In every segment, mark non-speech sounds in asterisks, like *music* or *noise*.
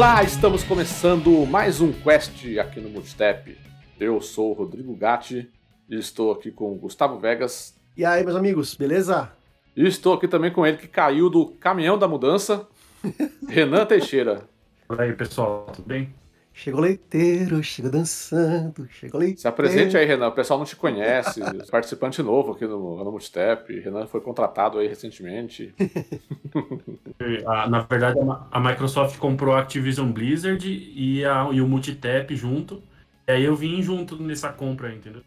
Olá, estamos começando mais um Quest aqui no Multistep. Eu sou o Rodrigo Gatti e estou aqui com o Gustavo Vegas. E aí, meus amigos, beleza? E estou aqui também com ele que caiu do caminhão da mudança, *laughs* Renan Teixeira. E aí, pessoal, tudo bem? Chegou leiteiro, chegou dançando, chegou leiteiro. Se apresente aí, Renan. O pessoal não te conhece. *laughs* participante novo aqui no, no Multistep. Renan foi contratado aí recentemente. *laughs* Na verdade, a Microsoft comprou a Activision Blizzard e, a, e o Multitap junto. E aí eu vim junto nessa compra, entendeu?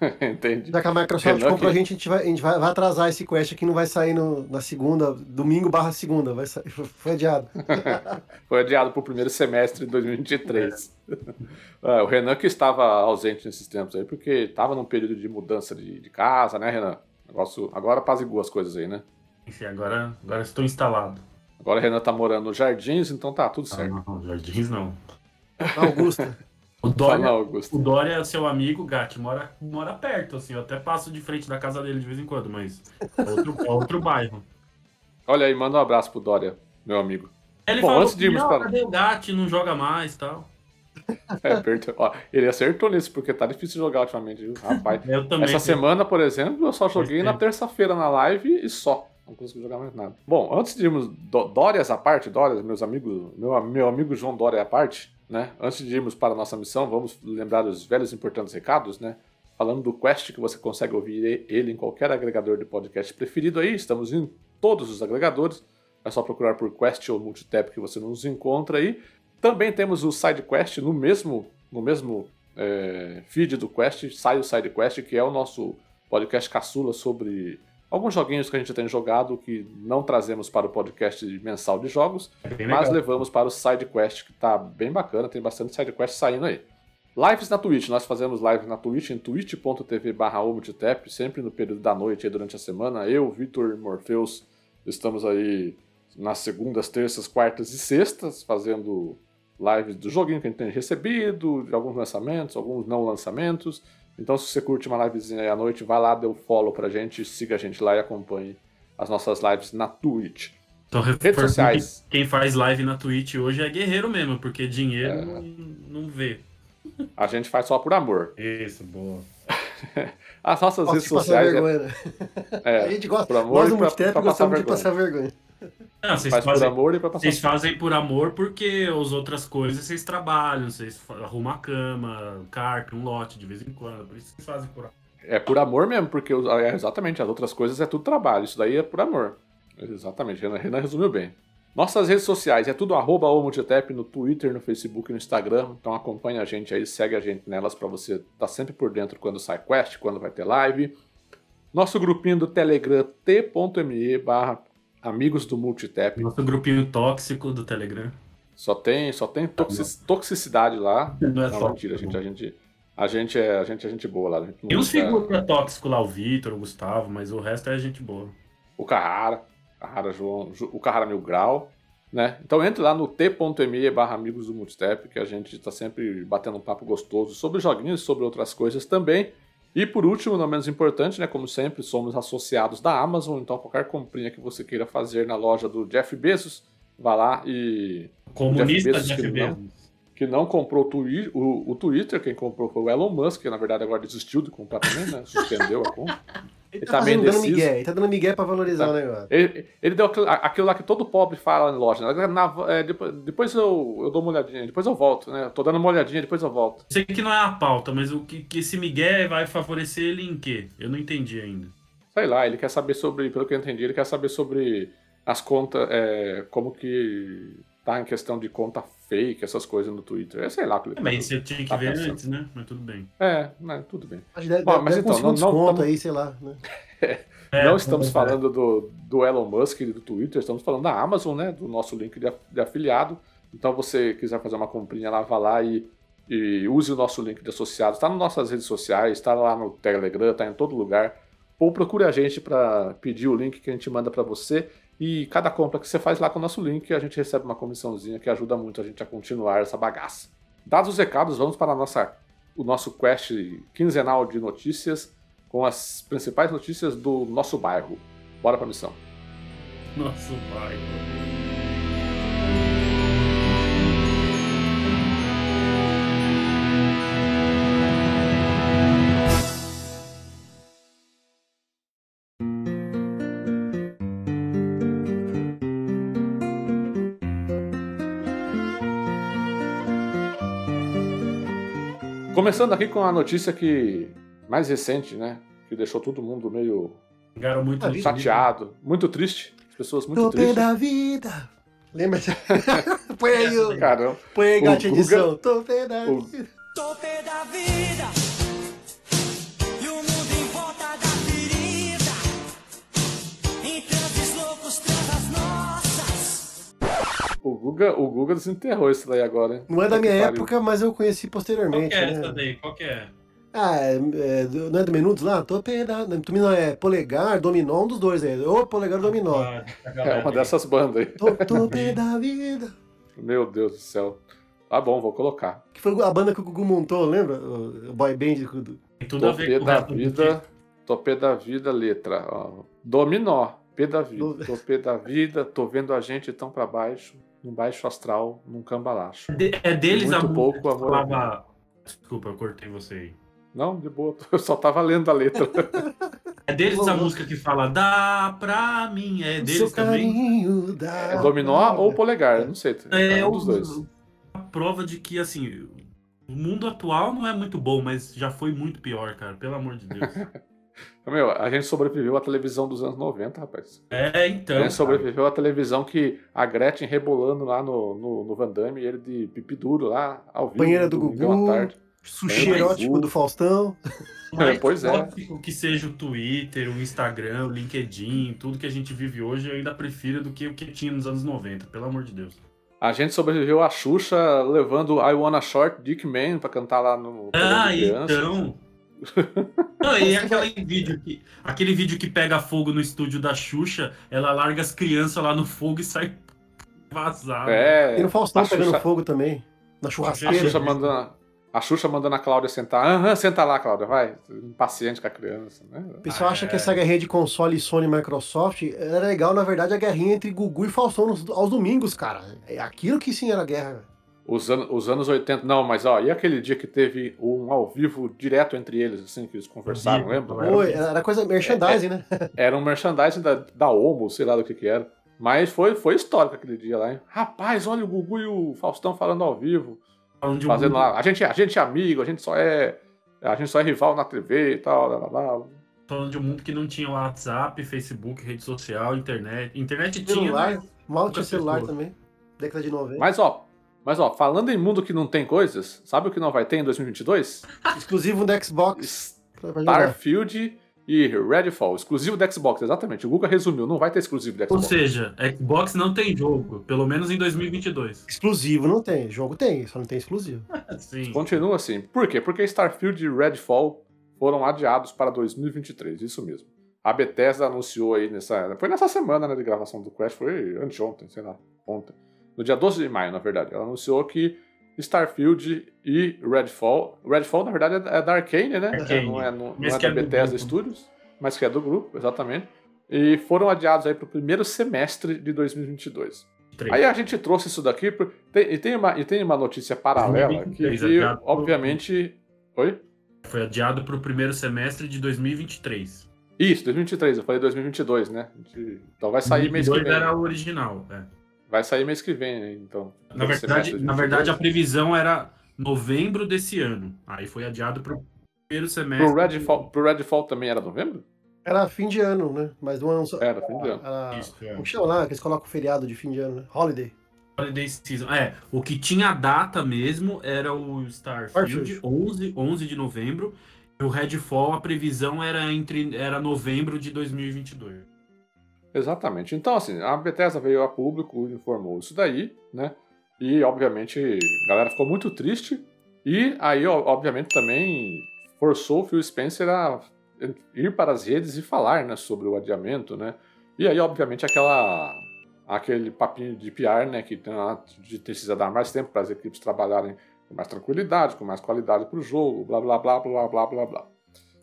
*laughs* Entendi. Já que a Microsoft Renan comprou a gente, a gente, vai, a gente vai, vai, atrasar esse quest aqui, não vai sair no, na segunda, domingo barra segunda, vai sair, foi adiado. foi adiado *laughs* para o primeiro semestre de 2023. É. É, o Renan que estava ausente nesses tempos aí, porque estava num período de mudança de, de casa, né, Renan? Negócio, agora apazigou as coisas aí, né? Enfim, agora, agora estou instalado. Agora o Renan está morando nos Jardins, então tá tudo certo. Ah, não, Jardins não. Augusta. *laughs* O Dória, o Dória é seu amigo, Gatti, mora, mora perto, assim. Eu até passo de frente da casa dele de vez em quando, mas é outro, é outro *laughs* bairro. Olha aí, manda um abraço pro Dória, meu amigo. Ele Bom, falou antes de irmos para... cadê o Gatti? Não joga mais e tal. *laughs* É, Ó, ele acertou nisso, porque tá difícil jogar ultimamente, viu? Rapaz. *laughs* Eu também, Essa semana, por exemplo, eu só joguei na terça-feira na live e só. Não consegui jogar mais nada. Bom, antes de irmos Dórias à parte, Dórias, meus amigos, meu, meu amigo João Dória à parte, né? Antes de irmos para a nossa missão, vamos lembrar os velhos importantes recados, né? Falando do Quest, que você consegue ouvir ele em qualquer agregador de podcast preferido aí, estamos em todos os agregadores. É só procurar por Quest ou Multitap que você nos encontra aí. Também temos o SideQuest no mesmo, no mesmo é, feed do Quest, sai o SideQuest, que é o nosso podcast caçula sobre alguns joguinhos que a gente tem jogado que não trazemos para o podcast mensal de jogos, é mas levamos para o SideQuest, que está bem bacana, tem bastante SideQuest saindo aí. Lives na Twitch, nós fazemos lives na Twitch, em twitch.tv barra sempre no período da noite aí durante a semana. Eu, Vitor Morpheus, estamos aí nas segundas, terças, quartas e sextas, fazendo lives do joguinho que a gente tem recebido, de alguns lançamentos, alguns não lançamentos. Então, se você curte uma livezinha aí à noite, vai lá, dê o um follow pra gente, siga a gente lá e acompanhe as nossas lives na Twitch. Então, redes sociais. Quem faz live na Twitch hoje é guerreiro mesmo, porque dinheiro é. não, não vê. A gente faz só por amor. Isso, boa. *laughs* As nossas Posso redes sociais. É... Né? é, a gente gosta, por amor gosta muito tempo e gostamos de passar vergonha. Não, vocês Faz fazem, por amor e pra passar Vocês fazem por amor porque as outras coisas vocês trabalham, vocês arrumam a cama, carta, um lote de vez em quando. Por isso vocês fazem por amor. É por amor mesmo, porque é, exatamente, as outras coisas é tudo trabalho. Isso daí é por amor. Exatamente, Renan, Renan resumiu bem. Nossas redes sociais é tudo arroba no Twitter, no Facebook e no Instagram. Então acompanha a gente aí, segue a gente nelas para você estar tá sempre por dentro quando sai quest, quando vai ter live. Nosso grupinho do Telegram, t.me barra Amigos do Multitap. Nosso grupinho tóxico do Telegram. Só tem, só tem toxic, toxicidade lá. Não, é não mentira, a gente, a gente, a gente é a gente é gente boa lá. Tem uns figuras tóxicos lá, o Vitor, o Gustavo, mas o resto é gente boa. O Carrara, Carrara João, o Carrara Mil Grau, né? Então entre lá no t.me barra amigos do Multistep, que a gente está sempre batendo um papo gostoso sobre joguinhos e sobre outras coisas também. E por último, não menos importante, né, como sempre, somos associados da Amazon, então qualquer comprinha que você queira fazer na loja do Jeff Bezos, vá lá e. Comunista Jeff Bezos, Jeff que, Bezos. Não, que não comprou o, o, o, Twitter, quem comprou foi o Elon Musk, que na verdade agora desistiu de comprar também, né? Suspendeu a compra. Ele, tá, tá dando migué, ele tá dando migué pra valorizar tá. o negócio. Ele, ele deu aquilo, aquilo, lá que todo pobre fala em loja. Né? Na, é, depois, depois eu, eu dou uma olhadinha, depois eu volto, né? tô dando uma olhadinha, depois eu volto. Sei que não é a pauta, mas o que, que esse migué vai favorecer ele em quê? Eu não entendi ainda. Sei lá, ele quer saber sobre, pelo que eu entendi, ele quer saber sobre as contas, é, como que tá em questão de conta fake, essas coisas no Twitter. É, sei lá. É, mas você tinha que tá ver pensando. antes, né? Mas tudo bem. É, né, tudo bem. Mas, deve, Bom, mas então, não, não, não aí, sei lá, né? *laughs* É, não estamos é. falando do, do Elon Musk e do Twitter, estamos falando da Amazon, né? Do nosso link de, de afiliado. Então, você quiser fazer uma comprinha lá, vá lá e, e use o nosso link de associado. Está nas nossas redes sociais, está lá no Telegram, está em todo lugar. Ou procure a gente para pedir o link que a gente manda para você. E cada compra que você faz lá com o nosso link, a gente recebe uma comissãozinha que ajuda muito a gente a continuar essa bagaça. Dados os recados, vamos para nossa, o nosso quest quinzenal de notícias com as principais notícias do nosso bairro. Bora pra missão. Nosso bairro. Começando aqui com a notícia que mais recente, né? Que deixou todo mundo meio muito chateado, muito triste. As pessoas muito Tô tristes. da vida. Lembra? *laughs* põe aí o. Caramba. Põe aí, gato edição. Tô pé da vida. Tô pé da vida. O Guga, o Guga desenterrou isso daí agora, hein? Não é da minha Que época, mas eu conheci Qual posteriormente. que é né? essa daí? Qual que é? Ah, é, é, não é do Menudos lá? Tô da. Não é polegar, dominó, um dos dois aí. Ou polegar ou dominó. Ah, É uma dessas bandas aí. Tô, tô *laughs* da vida. Meu Deus do céu. Tá bom, vou colocar. Que foi a banda que o Gugu montou, lembra? O boy band. Tem tudo a ver Topê com da vida. Topê da vida, letra. ó. Dominó. P da vida. Do- Topê da vida. Tô vendo a gente tão pra baixo. Num baixo astral. Num cambalacho. De- É deles Muito a música pouco que amor. falava... Desculpa, eu cortei você aí. Não, de boa. *laughs* Eu só tava lendo a letra. *laughs* É deles a música que fala Dá pra mim. É deles seu também? É dominó ou polegar? Não sei. É, É um dos dois. a prova de que, assim, o mundo atual não é muito bom, mas já foi muito pior, cara. Pelo amor de Deus. *laughs* Meu, a gente sobreviveu à televisão dos anos 90, rapaz. É, então. a gente sobreviveu à televisão que a Gretchen rebolando lá no, no, no Van Damme e ele de pipi duro lá, ao vivo. Banheira do Gugu. tarde. Sushi É, mas erótico do Faustão. Mais Pois é. que seja o Twitter, o Instagram, o LinkedIn, tudo que a gente vive hoje, eu ainda prefiro do que o que tinha nos anos 90, pelo amor de Deus. A gente sobreviveu à Xuxa levando I Wanna Short Dick Man pra cantar lá no. Ah, então. *laughs* Não, e aquele vídeo, que, aquele vídeo que pega fogo no estúdio da Xuxa, ela larga as crianças lá no fogo e sai *laughs* vazada. É. E no Faustão a pegando Xuxa- fogo também. Na A churrasqueira. Xuxa mandando. A Xuxa mandando a Cláudia sentar. Aham, senta lá, Cláudia, vai. Impaciente com a criança, né? O pessoal Ah, acha é. que essa guerrinha de console, Sony e Microsoft era legal, na verdade, a guerrinha entre Gugu e Faustão nos- aos domingos, cara. É aquilo que sim era guerra. Os, an os anos 80. Não, mas ó, e aquele dia que teve um ao vivo direto entre eles, assim, que eles conversaram, Vivo, lembra? não Era, Oi, era coisa merchandising, né? *laughs* era um merchandising da, da Omo, sei lá do que que era. Mas foi, foi histórico aquele dia lá, hein? Rapaz, olha o Gugu e o Faustão falando ao vivo. Falando de um Fazendo mundo- lá. A gente, a gente é amigo, a gente só é. A gente só é rival na TV e tal. Lá, lá, lá. falando de um mundo que não tinha WhatsApp, Facebook, rede social, internet. Internet tinha, Celular, mas mal tinha celular também. Década de 90. Mas ó, mas ó, falando em mundo que não tem coisas, sabe o que não vai ter em 2022? *laughs* Exclusivo do Xbox. Starfield e Redfall, exclusivo do Xbox, exatamente. O Guga resumiu, não vai ter exclusivo do Ou Xbox. seja, Xbox não tem jogo, pelo menos em 2022. Exclusivo não tem. Jogo tem, só não tem exclusivo. *laughs* Sim. Continua assim. Por quê? Porque Starfield e Redfall foram adiados para 2023, isso mesmo. A Bethesda anunciou aí nessa. Foi nessa semana né, de gravação do Crash, foi anteontem, sei lá, ontem. No dia 12 de maio, na verdade. Ela anunciou que Starfield e Redfall. Redfall, na verdade, é da Arcane, né? Arcane. Não é, não, não é da é do Bethesda. Studios, mas que é do grupo, exatamente. E foram adiados aí para o primeiro semestre de 2022. Três. Aí a gente trouxe isso daqui, por- tem- e, tem uma, e tem uma notícia paralela que, 2023, que, obviamente. Oi? Foi adiado para o primeiro semestre de 2023. Isso, 2023, eu falei 2022, né? Então vai sair mês que 2022 vem. era o original. é. Vai sair mês que vem, né? então. Na verdade, na verdade, a 2022. previsão era novembro desse ano. Aí foi adiado para o primeiro semestre. Pro Redfall, pro Redfall também era novembro? Era fim de ano, né? Mas não ano só. Era, fim de ano. Era... Isso, é. Como que chama lá? Que eles colocam feriado de fim de ano, né? Holiday. Holiday Season. É, o que tinha data mesmo era o Starfield, Starfield. 11, 11 de novembro. E o Redfall, a previsão era entre era novembro de 2022. Exatamente. Então, assim, a Bethesda veio a público e informou isso daí, né? E, obviamente, a galera ficou muito triste. E aí, obviamente, também forçou o Phil Spencer a ir para as redes e falar, né, sobre o adiamento, né? E aí, obviamente, aquela aquele papinho de PR, né, que de precisa dar mais tempo para as equipes trabalharem com mais tranquilidade, com mais qualidade para o jogo, blá blá blá blá blá blá blá.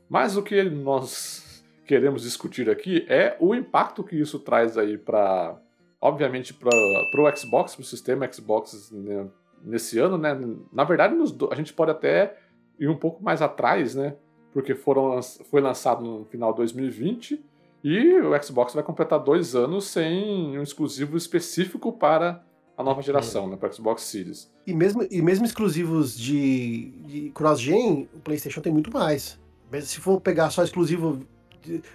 Mas o que nós queremos discutir aqui é o impacto que isso traz aí para, obviamente, para o Xbox, para o sistema Xbox né, nesse ano, né? Na verdade, nos a gente pode até ir um pouco mais atrás, né? Porque foram, foi lançado no final de 2020 e o Xbox vai completar dois anos sem um exclusivo específico para a nova geração, né, para Xbox Series. E mesmo, e mesmo exclusivos de, de cross-gen, o PlayStation tem muito mais. Se for pegar só exclusivo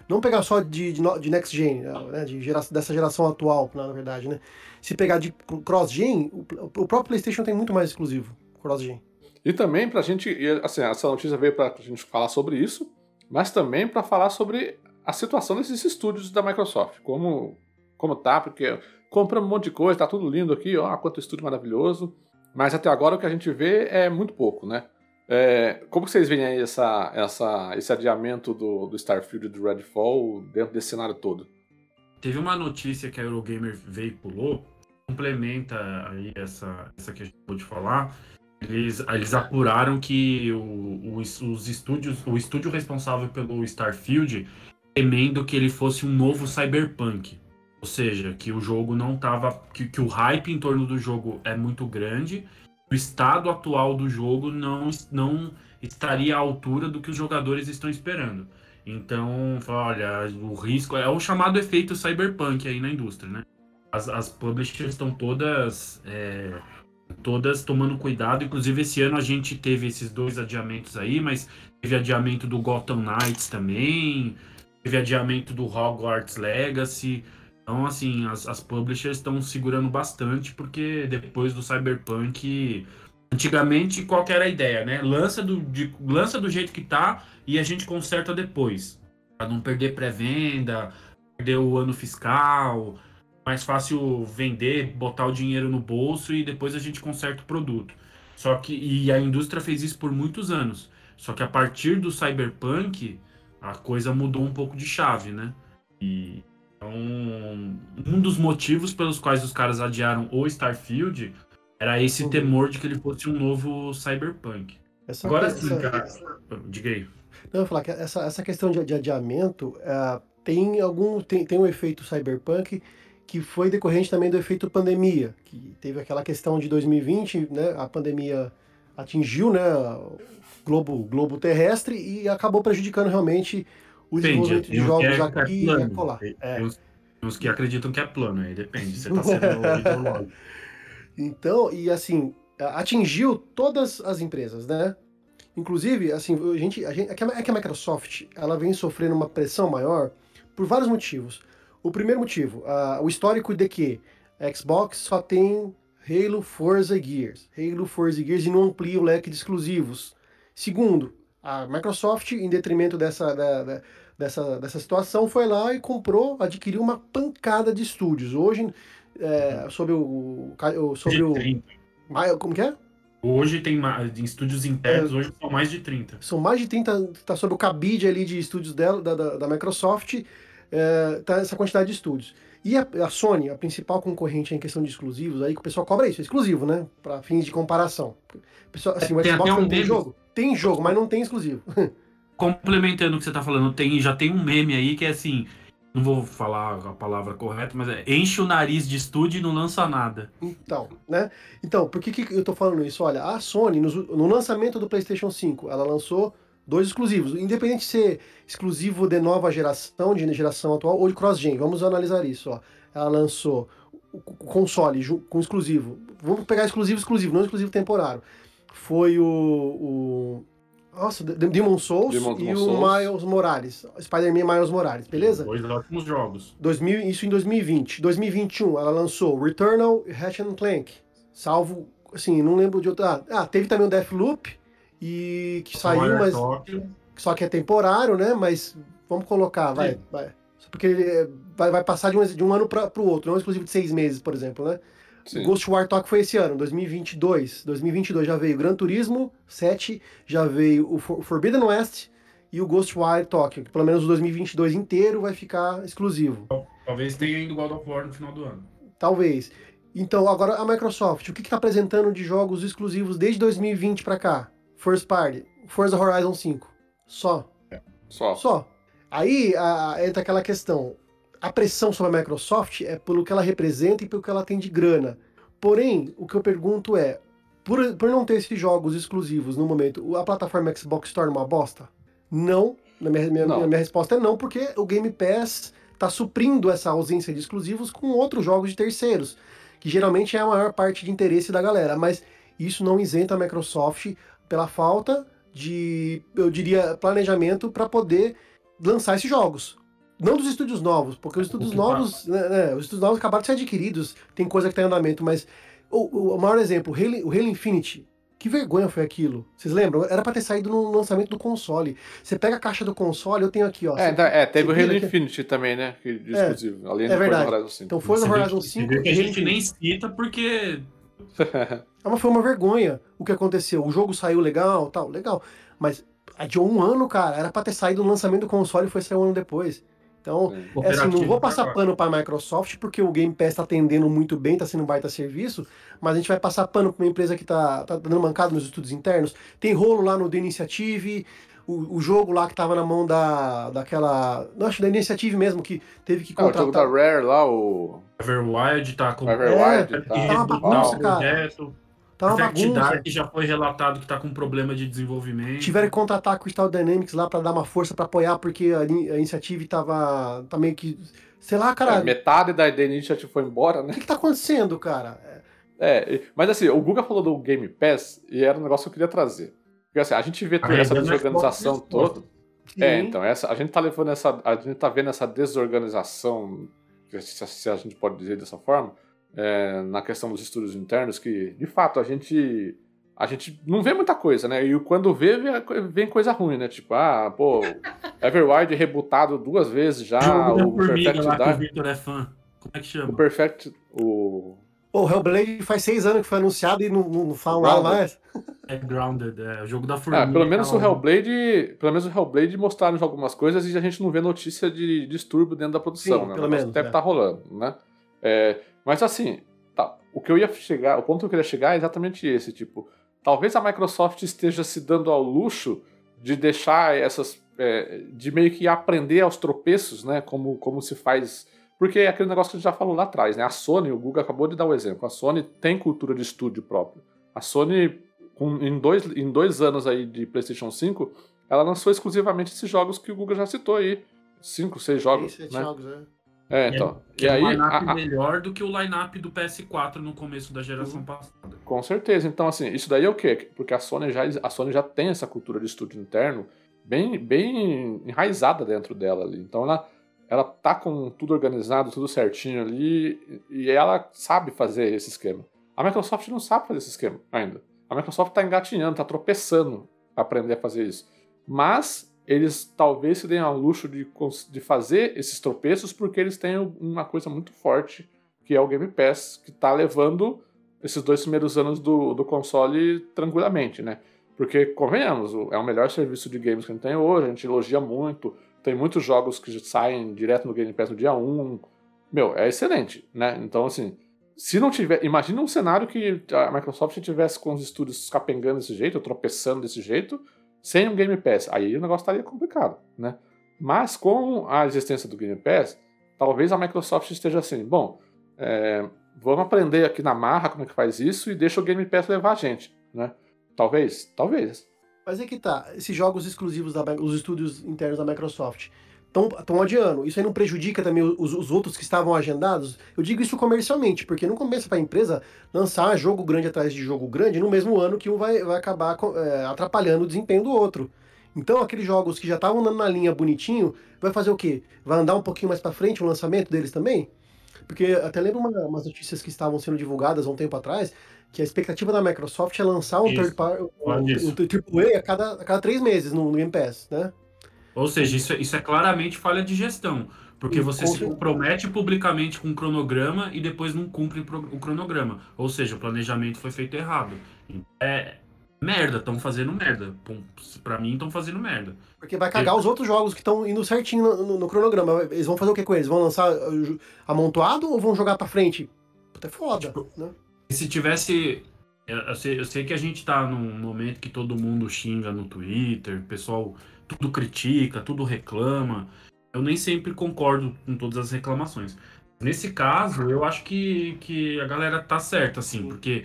não pegar só de, de, de next gen, né, de gera, dessa geração atual, na verdade, né? Se pegar de cross gen, o, o próprio PlayStation tem muito mais exclusivo cross gen. E também pra gente, assim, essa notícia veio pra gente falar sobre isso, mas também para falar sobre a situação desses estúdios da Microsoft, como como tá, porque compramos um monte de coisa, tá tudo lindo aqui, ó, quanto estúdio maravilhoso, mas até agora o que a gente vê é muito pouco, né? É, como vocês veem aí essa, essa, esse adiamento do, do Starfield e do Redfall dentro desse cenário todo? Teve uma notícia que a Eurogamer veiculou, complementa aí essa, essa que a gente pôde falar. Eles, eles apuraram que o, os, os estúdios, o estúdio responsável pelo Starfield temendo que ele fosse um novo Cyberpunk. Ou seja, que o jogo não tava. Que, que o hype em torno do jogo é muito grande o estado atual do jogo não, não estaria à altura do que os jogadores estão esperando. Então, olha, o risco é o chamado efeito cyberpunk aí na indústria, né? As, as publishers estão todas é, todas tomando cuidado. Inclusive, esse ano a gente teve esses dois adiamentos aí, mas teve adiamento do Gotham Knights também, teve adiamento do Hogwarts Legacy. Então, assim, as, as publishers estão segurando bastante, porque depois do Cyberpunk. Antigamente, qual era a ideia, né? Lança do, de, lança do jeito que tá e a gente conserta depois. Pra não perder pré-venda, perder o ano fiscal. Mais fácil vender, botar o dinheiro no bolso e depois a gente conserta o produto. Só que. E a indústria fez isso por muitos anos. Só que a partir do Cyberpunk, a coisa mudou um pouco de chave, né? E então, um dos motivos pelos quais os caras adiaram o Starfield era esse uhum. temor de que ele fosse um novo Cyberpunk. Essa Agora sim, cara. Diga aí. Não, eu falar que essa, essa questão de, de adiamento uh, tem algum. Tem, tem um efeito Cyberpunk que foi decorrente também do efeito pandemia, que teve aquela questão de 2020, né? A pandemia atingiu né, o globo, globo terrestre e acabou prejudicando realmente o desenvolvimento de jogos é, aqui é e acolá. É. Tem, uns, tem uns que acreditam que é plano, aí depende, você tá sendo *laughs* Então, e assim, atingiu todas as empresas, né? Inclusive, assim, a gente, a gente, é, é que a Microsoft ela vem sofrendo uma pressão maior por vários motivos. O primeiro motivo, uh, o histórico de que a Xbox só tem Halo, Forza e Gears. Halo, Forza e Gears e não amplia o leque de exclusivos. Segundo, a Microsoft, em detrimento dessa, da, da, dessa, dessa situação, foi lá e comprou, adquiriu uma pancada de estúdios. Hoje, é, sobre o. Sobre o como que é? Hoje tem em estúdios internos, é, hoje são mais de 30. São mais de 30, está sob o cabide ali de estúdios dela, da, da, da Microsoft, é, tá essa quantidade de estúdios. E a, a, Sony, a principal concorrente em questão de exclusivos, aí que o pessoal cobra isso, é exclusivo, né? Para fins de comparação. O pessoal, assim, o Xbox um tem jogo? Tem jogo, mas não tem exclusivo. *laughs* complementando o que você tá falando, tem, já tem um meme aí que é assim. Não vou falar a palavra correta, mas é enche o nariz de estúdio e não lança nada. Então, né? Então, por que, que eu tô falando isso? Olha, a Sony, no, no lançamento do PlayStation 5, ela lançou dois exclusivos. Independente de ser exclusivo de nova geração, de geração atual, ou de cross-gen. Vamos analisar isso, ó. Ela lançou o console com exclusivo. Vamos pegar exclusivo exclusivo, não exclusivo temporário. Foi o, o nossa, Demon Souls Demon e Souls. o Miles Morales. Spider-Man Miles Morales, beleza? Dois ótimos jogos. 2000, isso em 2020. 2021, ela lançou Returnal e Ratchet Clank. Salvo, assim, não lembro de outra. Ah, teve também o Deathloop, e que saiu, mas. Só que é temporário, né? Mas vamos colocar, vai. vai. Porque ele vai, vai passar de um, de um ano para o outro, não é exclusivo de seis meses, por exemplo, né? Sim. War Talk foi esse ano, 2022. 2022 já veio Gran Turismo 7, já veio o Forbidden West e o Ghostwire Tokyo, que pelo menos o 2022 inteiro vai ficar exclusivo. Talvez tenha ainda God of War no final do ano. Talvez. Então, agora a Microsoft, o que está apresentando de jogos exclusivos desde 2020 para cá? First Party, Forza Horizon 5. Só. É, só. Só. Aí a, entra aquela questão a pressão sobre a Microsoft é pelo que ela representa e pelo que ela tem de grana. Porém, o que eu pergunto é, por, por não ter esses jogos exclusivos no momento, a plataforma Xbox torna uma bosta? Não. Na minha, minha, não. minha resposta é não, porque o Game Pass está suprindo essa ausência de exclusivos com outros jogos de terceiros. que geralmente é a maior parte de interesse da galera, mas isso não isenta a Microsoft pela falta de, eu diria, planejamento para poder lançar esses jogos. Não dos estúdios novos, porque os estúdios novos, né, né, os estúdios novos acabaram de ser adquiridos, tem coisa que está em andamento, mas o, o maior exemplo, o Halo, o Halo Infinite, que vergonha foi aquilo? Vocês lembram? Era pra ter saído no lançamento do console. Você pega a caixa do console, eu tenho aqui, ó. É, Você- tá- é, teve o Halo aqui- Infinity também, né? Que, de É, exclusivo. Além é do verdade. Forza Horizon 5. Então foi no Horizon você 5. vê que a gente nem cita porque *laughs* É, mas foi uma vergonha o que aconteceu. O jogo saiu legal, tal, legal. Mas adiou um ano, cara. Era pra ter saído no lançamento do console e foi sair um ano depois. Então, é assim, não vou passar pano pra Microsoft, porque o Game Pass tá atendendo muito bem, tá sendo um baita serviço, mas a gente vai passar pano pra uma empresa que tá, tá dando mancada nos estudos internos. Tem rolo lá no The Initiative, o, o jogo lá que tava na mão da, daquela. Não, acho da Initiative mesmo, que teve que Ah, o jogo da contratar. Rare lá, o Everwild tá com Everwild, É, tá, tá uma bagunça, cara. projeto. Tá uma bagunça. Dark já foi relatado que tá com problema de desenvolvimento. Tiveram que contratar a Crystal Dynamics lá pra dar uma força pra apoiar, porque a, a iniciativa tava tá meio que. Sei lá, cara. É, metade da The Initiative foi embora, O né? que, que tá acontecendo, cara? É, mas assim, o Guga falou do Game Pass e era um negócio que eu queria trazer. Porque assim, a gente vê toda essa desorganização toda. É, então, essa, a gente tá levando essa. A gente tá vendo essa desorganização, se, se a gente pode dizer dessa forma, é, na questão dos estudos internos, que de fato a gente. A gente não vê muita coisa, né? E quando vê, vê- vem coisa ruim, né? Tipo, ah, pô, *laughs* Everwild rebutado duas vezes já, Jogo o Perfect lá que o Dark. Victor é fã. Como é que O chama? Perfect. O. O Hellblade faz seis anos que foi anunciado e não, não, não falam Grounded. nada mais. É Grounded, é o jogo da formiga. Ah, pelo menos o ó. Hellblade. Pelo menos o Hellblade mostraram já algumas coisas e a gente não vê notícia de distúrbio dentro da produção, Sim, né? pelo O menos, Deve é. estar rolando, né? É, mas assim, tá, o que eu ia chegar, o ponto que eu queria chegar é exatamente esse, tipo, talvez a Microsoft esteja se dando ao luxo de deixar essas. é, de meio que aprender aos tropeços, né? Como, como se faz. Porque é aquele negócio que a gente já falou lá atrás, né? A Sony, o Guga acabou de dar o exemplo, a Sony tem cultura de estúdio próprio. A Sony, com- em, dois, em dois anos aí de PlayStation 5, ela lançou exclusivamente esses jogos que o Guga já citou aí. Cinco, seis jogos. Tem sete né? jogos, né? É, então. Que e é aí, um line-up a- melhor do que o line-up do PS4 no começo da geração Uhum. passada. Com certeza. Então, assim, isso daí é o quê? Porque a Sony já, a Sony já tem essa cultura de estúdio interno bem, bem enraizada dentro dela ali. Então, ela, ela tá com tudo organizado, tudo certinho ali, e ela sabe fazer esse esquema. A Microsoft não sabe fazer esse esquema ainda. A Microsoft tá engatinhando, tá tropeçando pra aprender a fazer isso. Mas eles talvez se deem ao luxo de, de fazer esses tropeços porque eles têm uma coisa muito forte, que é o Game Pass, que tá levando esses dois primeiros anos do, do console tranquilamente, né? Porque, convenhamos, é o melhor serviço de games que a gente tem hoje, a gente elogia muito, tem muitos jogos que saem direto no Game Pass no dia 1. Meu, é excelente, né? Então, assim, se não tiver. Imagina um cenário que a Microsoft tivesse com os estúdios capengando desse jeito, tropeçando desse jeito, sem o Game Pass. Aí o negócio estaria complicado, né? Mas com a existência do Game Pass, talvez a Microsoft esteja assim, bom, é, vamos aprender aqui na marra como é que faz isso e deixa o Game Pass levar a gente, né? Talvez, talvez. Mas é que tá, esses jogos exclusivos, da, os estúdios internos da Microsoft, estão adiando. Isso aí não prejudica também os, os outros que estavam agendados? Eu digo isso comercialmente, porque não compensa para a empresa lançar jogo grande atrás de jogo grande no mesmo ano que um vai, vai acabar é, atrapalhando o desempenho do outro. Então, aqueles jogos que já estavam andando na linha bonitinho, vai fazer o quê? Vai andar um pouquinho mais para frente o lançamento deles também? Porque até lembro uma, umas notícias que estavam sendo divulgadas há um tempo atrás, que a expectativa da Microsoft é lançar um Isso. third party, um, disso. um AAA a cada, a cada três meses no, no Game Pass, né? Ou seja, isso, é- isso é claramente falha de gestão. Porque você se compromete publicamente com um cronograma e depois não cumpre o cronograma. Ou seja, o planejamento foi feito errado. É merda, estão fazendo merda. Pum, Pra mim, estão fazendo merda. Porque vai cagar os outros jogos que estão indo certinho no, no- no cronograma. Eles vão fazer o que com eles? Vão lançar uh, amontoado ou vão jogar pra frente? Puta, é foda, Tipo, né? E se tivesse. Eu eu sei, eu sei que a gente tá num momento que todo mundo xinga no Twitter, o pessoal tudo critica, tudo reclama. Eu nem sempre concordo com todas as reclamações. Nesse caso, eu acho que, que a galera tá certa, assim, porque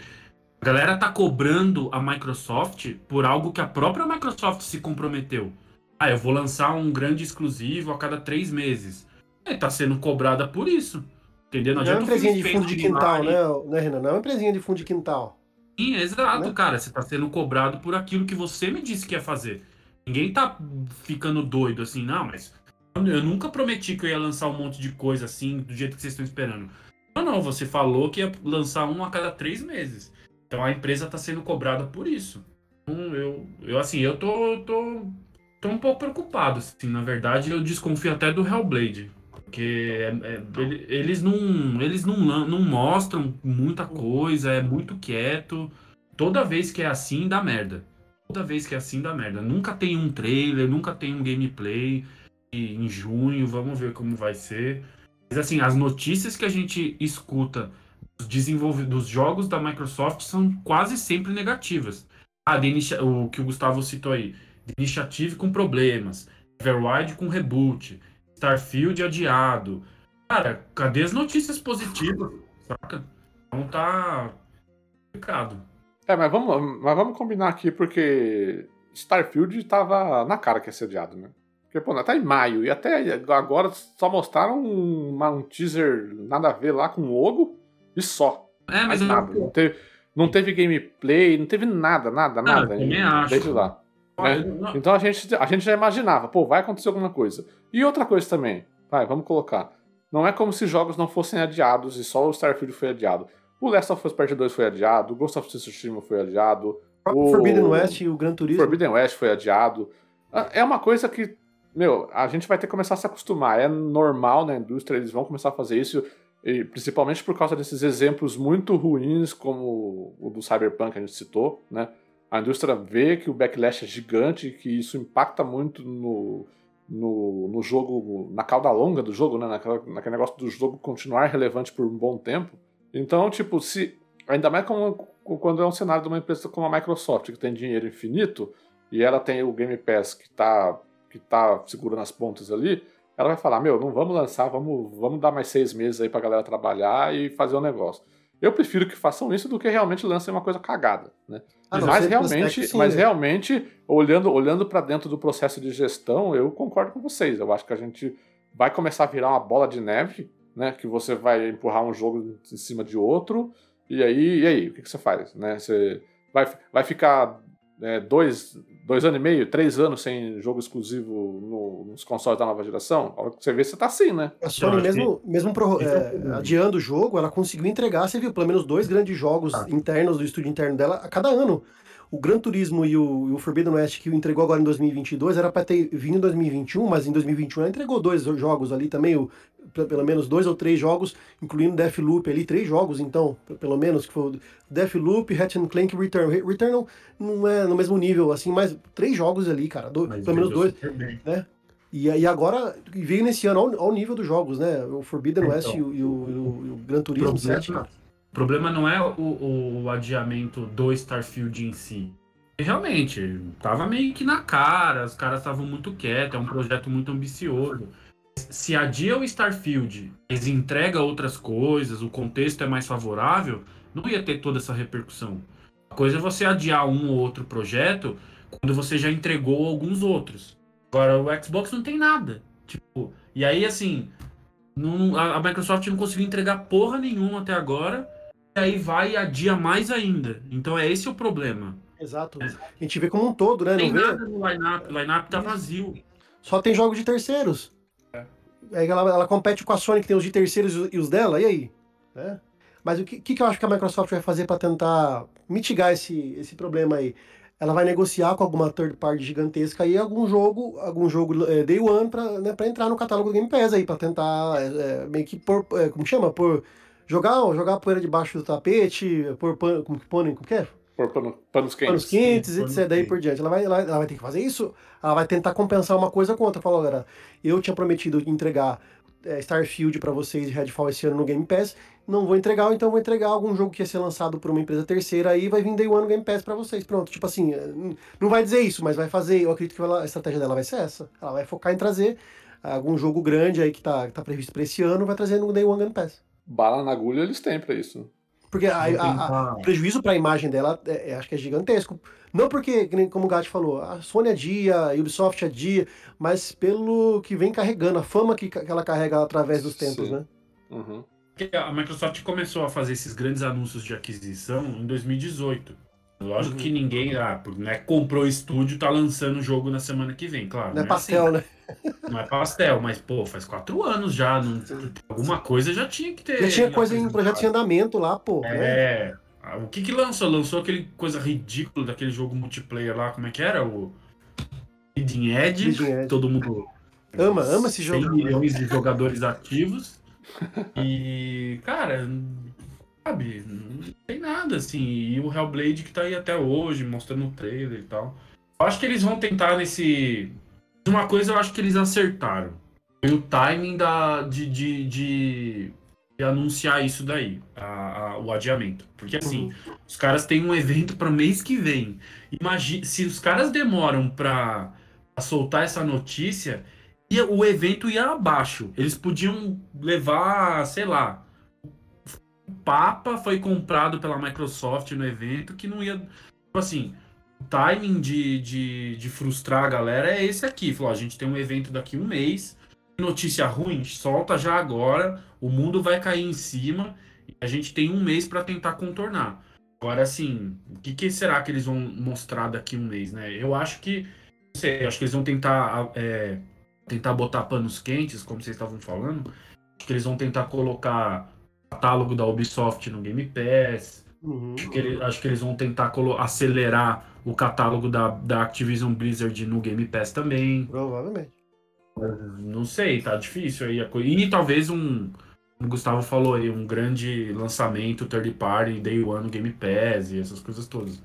a galera tá cobrando a Microsoft por algo que a própria Microsoft se comprometeu. Ah, eu vou lançar um grande exclusivo a cada três meses. E tá sendo cobrada por isso. Entendeu? Não, é adianta uma empresinha de fundo de quintal, né, né, Renan? Não é uma empresinha de fundo de quintal. Sim, exato, Né? cara. Você tá sendo cobrado por aquilo que você me disse que ia fazer. Ninguém tá ficando doido assim, não, mas eu nunca prometi que eu ia lançar um monte de coisa assim, do jeito que vocês estão esperando. Não, não, você falou que ia lançar um a cada três meses. Então a empresa tá sendo cobrada por isso. Então, eu, eu assim, eu tô, tô, tô um pouco preocupado, assim, na verdade, eu desconfio até do Hellblade. Porque é- é- ele- eles não, eles não, não mostram muita coisa, é muito quieto. Toda vez que é assim, dá merda. Toda vez que é assim, dá merda. Nunca tem um trailer, nunca tem um gameplay. E em junho, vamos ver como vai ser. Mas assim, as notícias que a gente escuta dos, desenvolve- dos jogos da Microsoft são quase sempre negativas. Ah, inicia- o que o Gustavo citou aí. The Initiative com problemas. Everwild com reboot. Starfield adiado. Cara, cadê as notícias positivas? Saca? Então tá complicado. É, mas vamos, mas vamos combinar aqui, porque Starfield tava na cara que ia ser adiado, né? Porque, pô, até em maio, e até agora só mostraram um, uma- um teaser nada a ver lá com o logo e só. É, mas nada. Não teve, não teve gameplay, não teve nada, nada, Não, nada. eu também acho. Desde lá. né? Então a gente, a gente já imaginava, pô, vai acontecer alguma coisa. E outra coisa também, vai, vamos colocar. Não é como se jogos não fossem adiados e só o Starfield foi adiado. O Last of Us Part 2 foi adiado, o Ghost of Tsushima foi adiado, O Forbidden West e o Gran Turismo. Forbidden West foi adiado. Ah, É uma coisa que, meu, a gente vai ter que começar a se acostumar. É normal na indústria, eles vão começar a fazer isso, e principalmente por causa desses exemplos muito ruins, como o do Cyberpunk que a gente citou, né? A indústria vê que o backlash é gigante, que isso impacta muito no, no, no jogo, na cauda longa do jogo, né? Naquela, naquele negócio do jogo continuar relevante por um bom tempo. Então, tipo, se. Ainda mais como, quando é um cenário de uma empresa como a Microsoft, que tem dinheiro infinito, e ela tem o Game Pass que tá, que tá segurando as pontas ali, ela vai falar, meu, não vamos lançar, vamos, vamos dar mais seis meses aí pra galera trabalhar e fazer o negócio. Eu prefiro que façam isso do que realmente lancem uma coisa cagada, né? Ah, mas realmente, mas realmente, olhando, olhando para dentro do processo de gestão, eu concordo com vocês. Eu acho que a gente vai começar a virar uma bola de neve, né? Que você vai empurrar um jogo em cima de outro, e aí, e aí, o que, que você faz? Né? Você vai, vai ficar é, dois, dois anos e meio, três anos sem jogo exclusivo no- nos consoles da nova geração? A hora que você vê, você tá assim, né? A Sony, mesmo, mesmo pro- é adiando o jogo, ela conseguiu entregar, você viu, pelo menos dois grandes jogos Ah. internos do estúdio interno dela a cada ano. O Gran Turismo e o, e o Forbidden West, que entregou agora em 2022, era para ter vindo em 2021, mas em 2021 ela entregou dois jogos ali também, o, pe- pelo menos dois ou três jogos, incluindo Deathloop ali, três jogos então, pe- pelo menos, que foi Deathloop, Ratchet Clank e Return. Re- Return não, é no mesmo nível, assim, mas três jogos ali, cara, do- pelo menos dois. bem. E, e agora veio nesse ano ao, ao nível dos jogos, né? O Forbidden Então, West e o, e o- e o- Gran Turismo 7. problema, o problema não é o, o adiamento do Starfield em si. Realmente, tava meio que na cara, os caras estavam muito quietos, é um projeto muito ambicioso. Se adia o Starfield, eles entregam outras coisas, o contexto é mais favorável, não ia ter toda essa repercussão. A coisa é você adiar um ou outro projeto quando você já entregou alguns outros. Agora, o Xbox não tem nada. Tipo, e aí, assim, não- a, a Microsoft não conseguiu entregar porra nenhuma até agora. E aí vai e adia mais ainda. Então é esse o problema. Exato. A gente vê como um todo, né? Não tem Não vê? nada no line-up. O line-up tá vazio. Só tem jogos de terceiros. Aí ela, ela compete com a Sony, que tem os de terceiros e os- dela, e aí? Né? Mas o que, que que eu acho que a Microsoft vai fazer para tentar mitigar esse, esse problema aí? Ela vai negociar com alguma third party gigantesca aí algum jogo, algum jogo é, Day One pra, né, pra entrar no catálogo do Game Pass aí, pra tentar é, é, meio que pôr, é, como chama? Por jogar, jogar a poeira debaixo do tapete, pôr pano, como que põe, como que é? Por pano- panos quentes. panos quentes, Sim, etc. panos Daí por diante. Ela vai, ela, ela vai ter que fazer isso, ela vai tentar compensar uma coisa com outra. Falou, galera, eu tinha prometido entregar é, Starfield pra vocês e Redfall esse ano no Game Pass, não vou entregar, então vou entregar algum jogo que ia ser lançado por uma empresa terceira aí, vai vir Day One Game Pass pra vocês. Pronto, tipo assim, é, não vai dizer isso, mas vai fazer, eu acredito que ela- a estratégia dela vai ser essa. Ela vai focar em trazer algum jogo grande aí que tá, que tá previsto pra esse ano, vai trazer no Day One Game Pass. Bala na agulha eles têm pra isso. Porque a, a- a- o prejuízo para a imagem dela, é, é, acho que é gigantesco. Não porque, como o Gatti falou, a Sony adia, a Ubisoft adia, mas pelo que vem carregando, a fama que, que ela carrega através dos tempos, Sim. né? Uhum. A Microsoft começou a fazer esses grandes anúncios de aquisição em 2018. Lógico Uhum. que ninguém lá, né, comprou o estúdio, tá lançando o jogo na semana que vem, claro. Não é assim. pastel, né? *laughs* Não é pastel, mas, pô, faz quatro anos já. Não, alguma coisa já tinha que ter. Já tinha coisa em projeto em andamento lá, pô. né? É. Ah, O que que lançou? Lançou aquele coisa ridícula daquele jogo multiplayer lá, como é que era? O Leading Edge. Leading Edge. Todo mundo Ama, ama esse 100 jogo. milhões de jogadores ativos. E, cara, sabe, não tem nada assim. E o Hellblade que tá aí até hoje, mostrando o trailer e tal. Eu acho que eles vão tentar nesse. Uma coisa eu acho que eles acertaram. Foi o timing da, de, de, de, de anunciar isso daí, a- a- o adiamento. Porque assim, os caras têm um evento para mês que vem. Imagina, se os caras demoram para soltar essa notícia, ia- o evento ia abaixo. Eles podiam levar, sei lá, Papa foi comprado pela Microsoft no evento que não ia. Tipo assim, o timing de, de, de frustrar a galera é esse aqui. Falou, a gente tem um evento daqui um mês. Notícia ruim, solta já agora. O mundo vai cair em cima. E a gente tem um mês para tentar contornar. Agora, assim, o que, que será que eles vão mostrar daqui um mês, né? Eu acho que. Não sei, acho que eles vão tentar. é, tentar botar panos quentes, como vocês estavam falando. Acho que eles vão tentar colocar catálogo da Ubisoft no Game Pass. Uhum. Acho que, ele- acho que eles vão tentar acelerar o catálogo da, da Activision Blizzard no Game Pass também. Provavelmente. Não sei, tá difícil aí a coisa. E talvez um, como o Gustavo falou aí, um grande lançamento third party, day one no Game Pass e essas coisas todas.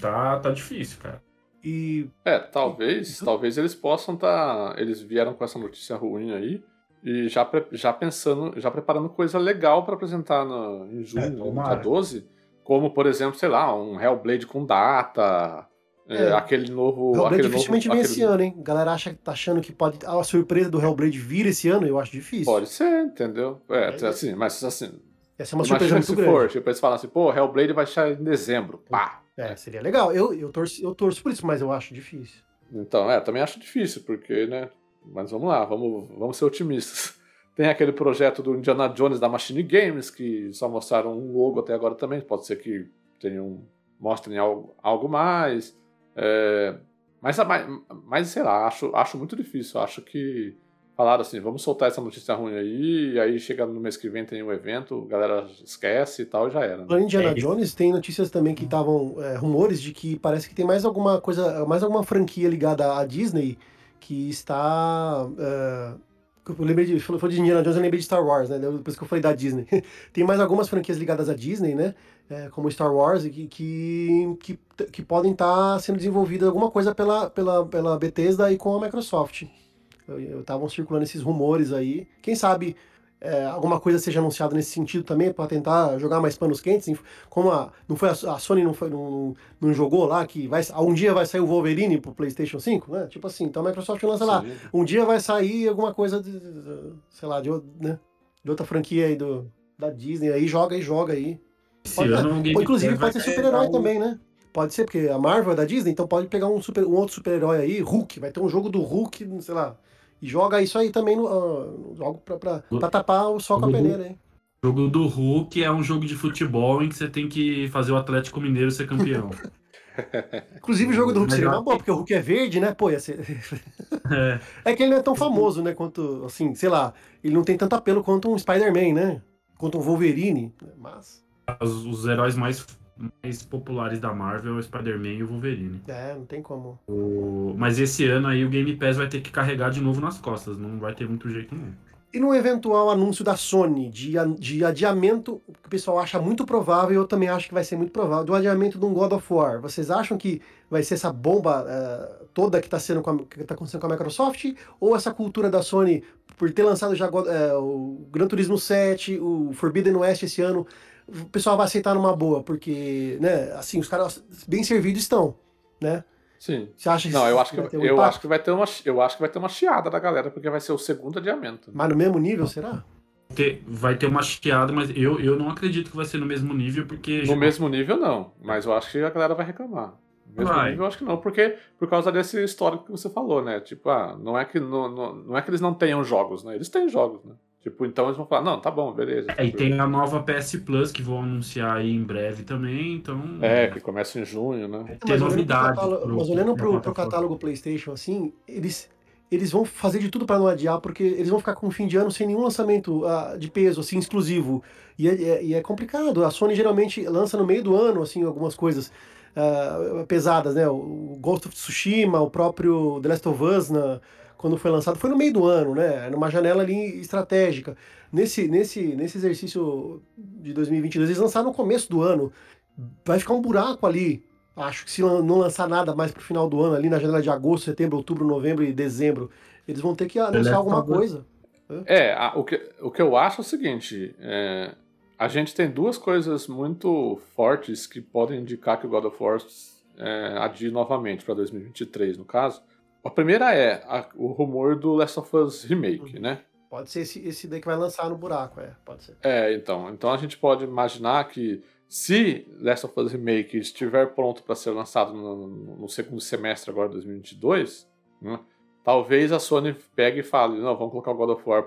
Tá, tá difícil, cara. E É, talvez, talvez eles possam estar. eles vieram com essa notícia ruim aí e já, pre- já pensando, já preparando coisa legal pra apresentar no, em junho, É, no tomara. dia 12. Como, por exemplo, sei lá, um Hellblade com data, é, É. aquele novo. o Hellblade aquele dificilmente novo, vem aquele- esse ano, hein? A galera acha, tá achando que pode. A surpresa do Hellblade vir esse ano, eu acho difícil. Pode ser, entendeu? É, É. assim, mas assim. Essa é uma surpresa muito se grande. for, tipo, eles falam assim, pô, Hellblade vai sair em dezembro. Pá! É, seria legal. Eu, eu, torço, eu torço por isso, mas eu acho difícil. Então, é, também acho difícil, porque, né? Mas vamos lá, vamos, vamos ser otimistas. *laughs* Tem aquele projeto do Indiana Jones da Machine Games, que só mostraram um logo até agora também. Pode ser que tenham, mostrem algo, algo mais. É, mas, mas, sei lá, acho, acho muito difícil. Acho que falaram assim, vamos soltar essa notícia ruim aí, e aí chega no mês que vem tem um evento, a galera esquece e tal, e já era. né? Indiana É, Jones, tem notícias também que estavam é, rumores de que parece que tem mais alguma coisa, mais alguma franquia ligada à Disney que está. é, eu lembrei de, falou de Indiana Jones, eu lembrei de Star Wars, né? Depois que eu falei da Disney. *laughs* tem mais algumas franquias ligadas à Disney, né? É, como Star Wars, que, que, que, que podem estar sendo desenvolvidas alguma coisa pela, pela, pela Bethesda e com a Microsoft. Estavam circulando esses rumores aí. Quem sabe é, alguma coisa seja anunciada nesse sentido também, para tentar jogar mais panos quentes. Como a, não foi a, a Sony não, foi, não, não jogou lá, que vai, um dia vai sair o Wolverine pro PlayStation 5, né? Tipo assim, então a Microsoft lança lá. Sim. Um dia vai sair alguma coisa, de, sei lá, de, né? de outra franquia aí do, da Disney, aí joga e joga aí. Pode- Ou, inclusive pode ser super-herói também, né? Pode ser, porque a Marvel é da Disney, então pode pegar um, super, um outro super-herói aí, Hulk, vai ter um jogo do Hulk, sei lá. E joga isso aí também no, no jogo pra, pra, pra tapar o sol com a do- peneira, hein? O jogo do Hulk é um jogo de futebol em que você tem que fazer o Atlético Mineiro ser campeão. *laughs* Inclusive o jogo do Hulk seria uma boa, porque o Hulk é verde, né? Pô, ia ser... *laughs* é. É que ele não é tão famoso, né? Quanto, assim, sei lá, ele não tem tanto apelo quanto um Spider-Man, né? Quanto um Wolverine. né? Mas, Os, os heróis mais, mais populares da Marvel é o Spider-Man e o Wolverine. é, não tem como. O- Mas esse ano aí o Game Pass vai ter que carregar de novo nas costas, não vai ter muito jeito não. E num eventual anúncio da Sony de, de adiamento, que o pessoal acha muito provável, eu também acho que vai ser muito provável, do adiamento de um God of War, vocês acham que vai ser essa bomba eh, toda que está tá acontecendo com a Microsoft? Ou essa cultura da Sony, por ter lançado já eh, o Gran Turismo 7, o Forbidden West esse ano, o pessoal vai aceitar numa boa, porque, né, assim, os caras bem servidos estão, né? Sim. Você acha que Não, eu acho que, vai ter um eu impacto? acho que vai ter uma, eu acho que vai ter uma chiada da galera, porque vai ser o segundo adiamento. Mas no mesmo nível, será? Ter- vai ter uma chiada, mas eu, eu não acredito que vai ser no mesmo nível, porque No mesmo nível, não. Mas eu acho que a galera vai reclamar. No mesmo Vai. nível, eu acho que não. Porque por causa desse histórico que você falou, né? Tipo, ah, não é que, não, não, não é que eles não tenham jogos, né? Eles têm jogos, né? Tipo, então eles vão falar, não, tá bom, beleza. É, e tem a nova PS Plus que vão anunciar aí em breve também, então. É, que começa em junho, né? Tem Mas olhando pro novidade. catálogo- pro- mas olhando pro, pro catálogo PlayStation, assim, eles, eles vão fazer de tudo para não adiar, porque eles vão ficar com o fim de ano sem nenhum lançamento ah, de peso, assim, exclusivo. E é, é- e é complicado. A Sony geralmente lança no meio do ano, assim, algumas coisas ah, pesadas, né? O Ghost of Tsushima, o próprio The Last of Us, na- quando foi lançado, foi no meio do ano, né? Numa janela ali estratégica. Nesse, nesse, nesse exercício de 2022, eles lançaram no começo do ano. Vai ficar um buraco ali. Acho que se não lançar nada mais pro final do ano, ali na janela de agosto, setembro, outubro, novembro e dezembro, eles vão ter que Last anunciar alguma coisa. É, a- o, que, o que eu acho é o seguinte: é, a gente tem duas coisas muito fortes que podem indicar que o God of War é, adie novamente para 2023, no caso. A primeira é a- o rumor do Last of Us Remake, né? Pode ser esse, esse daí que vai lançar no buraco, é, pode ser. É, então. Então a gente pode imaginar que se Last of Us Remake estiver pronto para ser lançado no, no segundo semestre agora de 2022, né, talvez a Sony pegue e fale, não, vamos colocar o God of War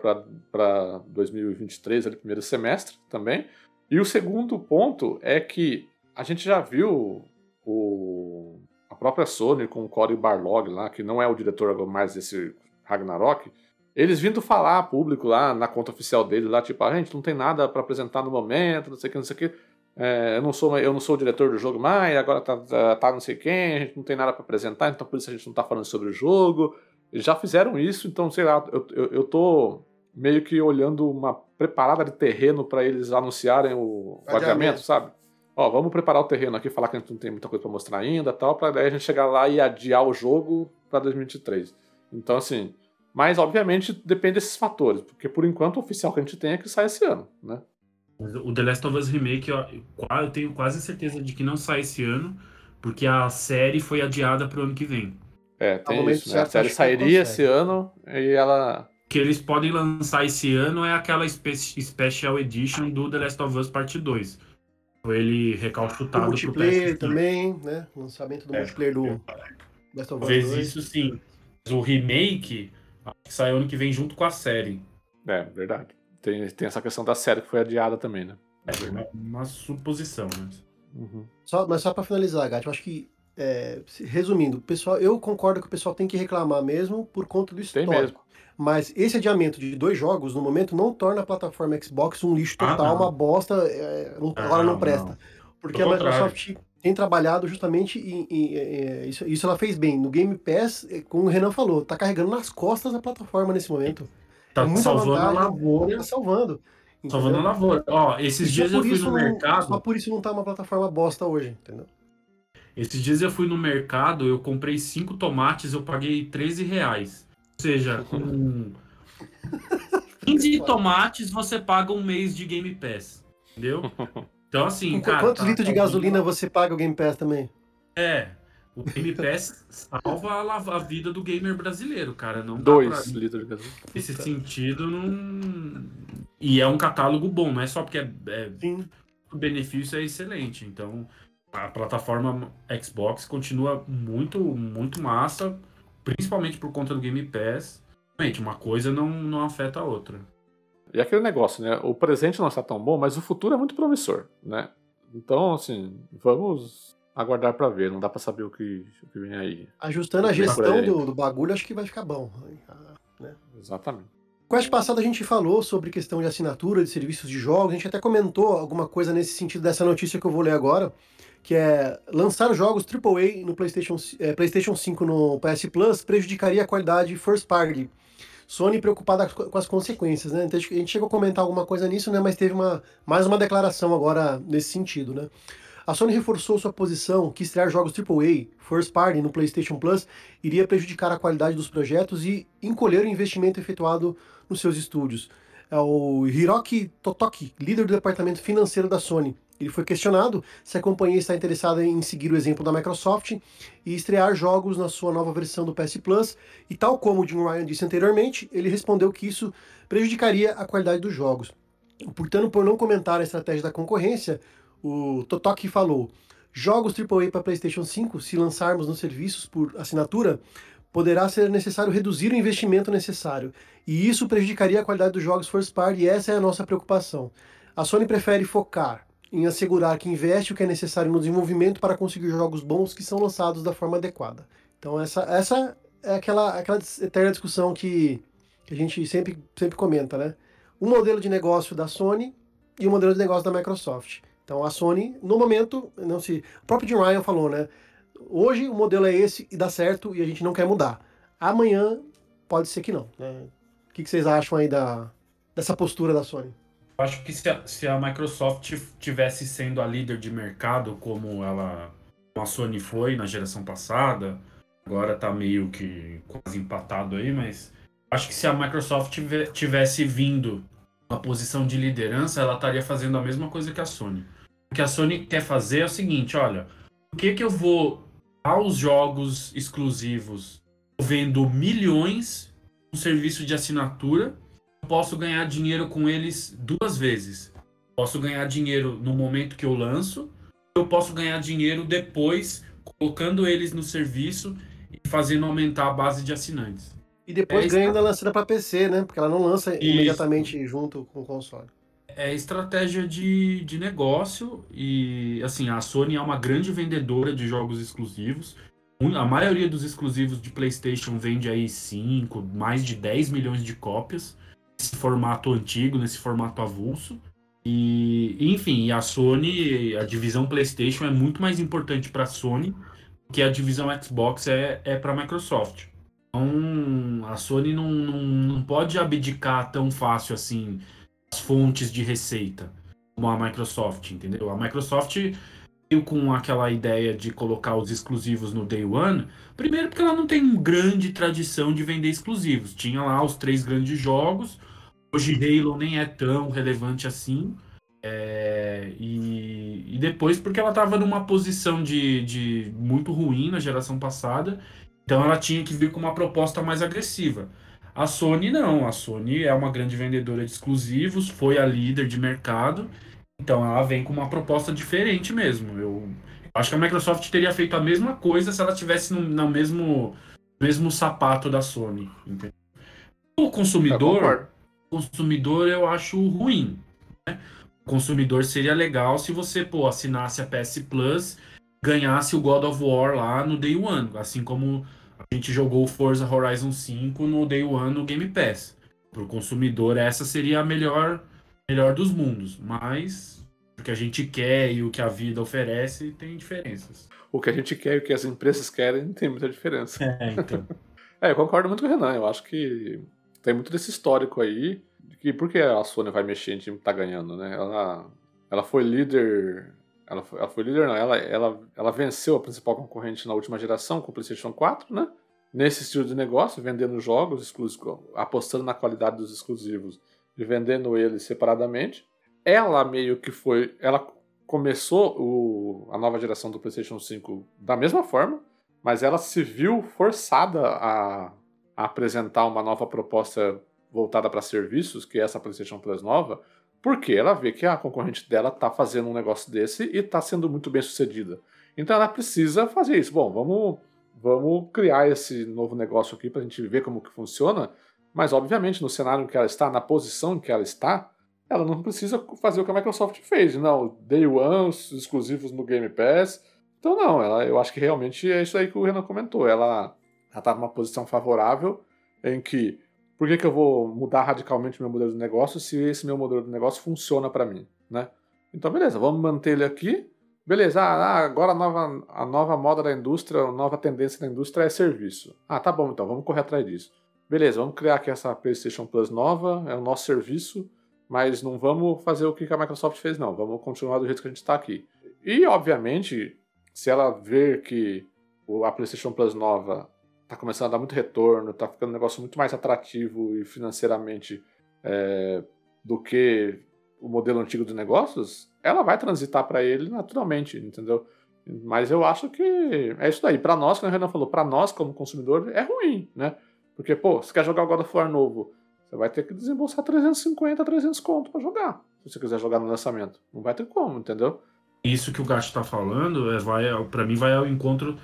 para 2023, ali, primeiro semestre também. E o segundo ponto é que a gente já viu o, própria Sony com o Cory Barlog lá, que não é o diretor mais desse Ragnarok, eles vindo falar público lá na conta oficial dele, lá, tipo, a gente não tem nada pra apresentar no momento, não sei o que, não sei o que. É, eu, não sou, eu não sou o diretor do jogo mais, agora tá, tá, tá não sei quem, a gente não tem nada pra apresentar, então por isso a gente não tá falando sobre o jogo. Eles já fizeram isso, então, sei lá, eu, eu, eu tô meio que olhando uma preparada de terreno pra eles anunciarem o, o adiamento, sabe? Ó, vamos preparar o terreno aqui, falar que a gente não tem muita coisa pra mostrar ainda tal, pra daí a gente chegar lá e adiar o jogo pra 2023. Então, assim, mas obviamente depende desses fatores, porque por enquanto o oficial que a gente tem é que sai esse ano, né? Mas o The Last of Us Remake, ó, eu eu tenho quase certeza de que não sai esse ano, porque a série foi adiada pro ano que vem. É, tem isso, né? A série sairia esse ano e ela. O que eles podem lançar esse ano é aquela spe Special Edition do The Last of Us Parte 2. Ele O recalchutado pro multiplayer PS5. também, né? Lançamento do É. multiplayer do Last of Us Talvez 2. isso sim. Mas o remake sai ano que vem junto com a série. É, verdade. Tem, tem essa questão da série que foi adiada também, né? É uma, uma suposição, né? Uhum. Só, mas só pra finalizar, Gat, eu acho que, é, resumindo, o pessoal, eu concordo que o pessoal tem que reclamar mesmo por conta do Tem histórico. mesmo. Mas esse adiamento de dois jogos, no momento, não torna a plataforma Xbox um lixo Ah, total, não. uma bosta, é, não- agora não presta. não. Porque a Microsoft tem trabalhado justamente em. em- em- isso, isso ela fez bem. No Game Pass, é, como o Renan falou, tá carregando nas costas a plataforma nesse momento. Tá É salvando a vantagem. lavoura. Tá salvando. Salvando a entendeu? lavoura. Ó, esses E dias eu fui no não- mercado. Só por isso não tá uma plataforma bosta hoje, entendeu? Esses dias eu fui no mercado, eu comprei cinco tomates, eu paguei 13 reais. Ou seja, com 15 *laughs* tomates você paga um mês de Game Pass. Entendeu? Então, assim, Com cara. quantos tá- litros de tá- gasolina você paga o Game Pass também? É. O Game Pass salva a, a vida do gamer brasileiro, cara. Não Dois pra- litros de gasolina. Nesse sentido, não. E é um catálogo bom, não é só porque é, é- Sim. o benefício é excelente. Então, a plataforma Xbox continua muito, muito massa, principalmente por conta do Game Pass. Realmente, uma coisa não, não afeta a outra. E aquele negócio, né? O presente não está tão bom, mas o futuro é muito promissor, né? Então, assim, vamos aguardar pra ver. Não dá pra saber o que, o que vem aí. Ajustando a gestão do, do bagulho, acho que vai ficar bom. né? Exatamente. Quest passado a gente falou sobre questão de assinatura de serviços de jogos, a gente até comentou alguma coisa nesse sentido dessa notícia que eu vou ler agora, que é lançar jogos AAA no PlayStation, eh, PlayStation 5 no PS Plus prejudicaria a qualidade first party. Sony preocupada co- com as consequências, né? Então, a gente chegou a comentar alguma coisa nisso, né? Mas teve uma, mais uma declaração agora nesse sentido, né? A Sony reforçou sua posição que estrear jogos AAA First Party no PlayStation Plus iria prejudicar a qualidade dos projetos e encolher o investimento efetuado nos seus estúdios. É o Hiroki Totoki, líder do departamento financeiro da Sony. Ele foi questionado se a companhia está interessada em seguir o exemplo da Microsoft e estrear jogos na sua nova versão do PS Plus, e tal como o Jim Ryan disse anteriormente, ele respondeu que isso prejudicaria a qualidade dos jogos. Portanto, por não comentar a estratégia da concorrência, o Totoki falou: jogos AAA para PlayStation 5, se lançarmos nos serviços por assinatura, poderá ser necessário reduzir o investimento necessário, e isso prejudicaria a qualidade dos jogos first party, e essa é a nossa preocupação. A Sony prefere focar em assegurar que investe o que é necessário no desenvolvimento para conseguir jogos bons que são lançados da forma adequada. Então essa, essa é aquela, aquela eterna discussão que, que a gente sempre, sempre comenta, né? O modelo de negócio da Sony e o modelo de negócio da Microsoft. Então a Sony, no momento, não se. O próprio Jim Ryan falou, né? Hoje o modelo é esse e dá certo e a gente não quer mudar. Amanhã pode ser que não. Né? O que, que vocês acham aí da, dessa postura da Sony? Acho que se a, se a Microsoft tivesse sendo a líder de mercado, como ela, a Sony foi na geração passada, agora tá meio que quase empatado aí, mas acho que se a Microsoft tivesse vindo na posição de liderança, ela estaria fazendo a mesma coisa que a Sony. O que a Sony quer fazer é o seguinte, olha, por que que eu vou aos jogos exclusivos vendo milhões um serviço de assinatura posso ganhar dinheiro com eles duas vezes. Posso ganhar dinheiro no momento que eu lanço, eu posso ganhar dinheiro depois colocando eles no serviço e fazendo aumentar a base de assinantes. E depois é ganha da lançada para PC, né? Porque ela não lança Isso. imediatamente junto com o console. É estratégia de, de negócio e, assim, a Sony é uma grande vendedora de jogos exclusivos. A maioria dos exclusivos de PlayStation vende aí 5, mais de 10 milhões de cópias formato antigo, nesse formato avulso. E, enfim, a Sony, a divisão PlayStation é muito mais importante para a Sony que a divisão Xbox é, é para a Microsoft. Então, a Sony não, não, não pode abdicar tão fácil assim as fontes de receita como a Microsoft, entendeu? A Microsoft veio com aquela ideia de colocar os exclusivos no Day One, primeiro porque ela não tem grande tradição de vender exclusivos. Tinha lá os três grandes jogos, Hoje Halo nem é tão relevante assim. É, e, e, depois porque ela estava numa posição de, de muito ruim na geração passada, então ela tinha que vir com uma proposta mais agressiva. A Sony não, a Sony é uma grande vendedora de exclusivos, foi a líder de mercado, então ela vem com uma proposta diferente mesmo. Eu acho que a Microsoft teria feito a mesma coisa se ela tivesse no, no mesmo, mesmo sapato da Sony. Entendeu? O consumidor consumidor eu acho ruim. Né? O consumidor seria legal se você pô, assinasse a PS Plus, ganhasse o God of War lá no Day One, assim como a gente jogou o Forza Horizon 5 no Day One no Game Pass. Para o consumidor, essa seria a melhor, melhor dos mundos, mas o que a gente quer e o que a vida oferece tem diferenças. O que a gente quer e o que as empresas querem não tem muita diferença. É, então. *laughs* é, eu concordo muito com o Renan. Eu acho que tem muito desse histórico aí. De que por que a Sony vai mexer em time que tá ganhando, né? Ela, ela foi líder. Ela foi, ela foi líder, não. Ela, ela, ela venceu a principal concorrente na última geração com o PlayStation 4, né? Nesse estilo de negócio, vendendo jogos exclusivos, apostando na qualidade dos exclusivos e vendendo eles separadamente. Ela meio que foi. Ela começou o, a nova geração do PlayStation 5 da mesma forma, mas ela se viu forçada a a apresentar uma nova proposta voltada para serviços, que é essa PlayStation Plus nova, porque ela vê que a concorrente dela está fazendo um negócio desse e está sendo muito bem sucedida. Então ela precisa fazer isso. Bom, vamos, vamos criar esse novo negócio aqui para a gente ver como que funciona, mas obviamente no cenário em que ela está, na posição em que ela está, ela não precisa fazer o que a Microsoft fez, não, Day One, exclusivos no Game Pass. Então não, ela, eu acho que realmente é isso aí que o Renan comentou. Ela ela está numa posição favorável em que por que, que eu vou mudar radicalmente meu modelo de negócio se esse meu modelo de negócio funciona para mim, né? Então, beleza, vamos manter ele aqui. Beleza, ah, agora a nova, a nova moda da indústria, a nova tendência da indústria é serviço. Ah, tá bom, então, vamos correr atrás disso. Beleza, vamos criar aqui essa PlayStation Plus nova, é o nosso serviço, mas não vamos fazer o que a Microsoft fez, não. Vamos continuar do jeito que a gente está aqui. E, obviamente, se ela ver que a PlayStation Plus nova tá começando a dar muito retorno, tá ficando um negócio muito mais atrativo e financeiramente é, do que o modelo antigo de negócios, ela vai transitar para ele naturalmente, entendeu? Mas eu acho que é isso daí. Para nós, como o Renan falou, para nós como consumidor é ruim, né? Porque, pô, você quer jogar o God of War novo, você vai ter que desembolsar 350, 300 conto para jogar. Se você quiser jogar no lançamento. Não vai ter como, entendeu? Isso que o Gato tá falando, é, vai, para mim, vai ao encontro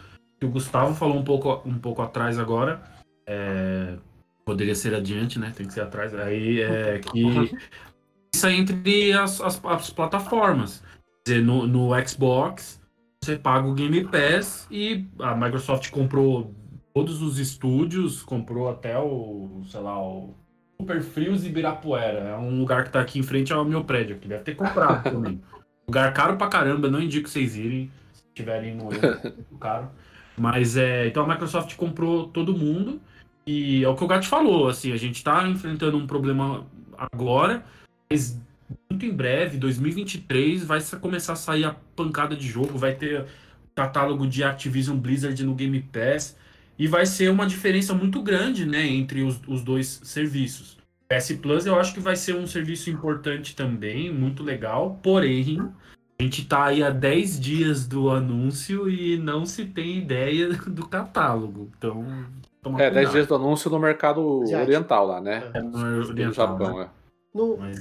que o Gustavo falou um pouco, um pouco atrás agora. é, poderia ser adiante, né? Tem que ser atrás. Aí é *laughs* que isso é entre as, as, as plataformas. Quer dizer, no, no Xbox, você paga o Game Pass e a Microsoft comprou todos os estúdios, comprou até o, sei lá, o Super Frios Ibirapuera. É um lugar que tá aqui em frente ao meu prédio, que deve ter comprado também. *laughs* Lugar caro pra caramba, não indico vocês irem, se tiverem no muito caro. Mas é, então a Microsoft comprou todo mundo e é o que o Gato falou, assim, a gente tá enfrentando um problema agora, mas muito em breve, 2023, vai começar a sair a pancada de jogo, vai ter catálogo de Activision Blizzard no Game Pass e vai ser uma diferença muito grande, né, entre os, os dois serviços. PS Plus eu acho que vai ser um serviço importante também, muito legal, porém, a gente tá aí há 10 dias do anúncio e não se tem ideia do catálogo. Então, toma É, 10 cuidado. dias do anúncio no mercado oriental lá, né? É no No oriental, Japão, né? é. No, Mas,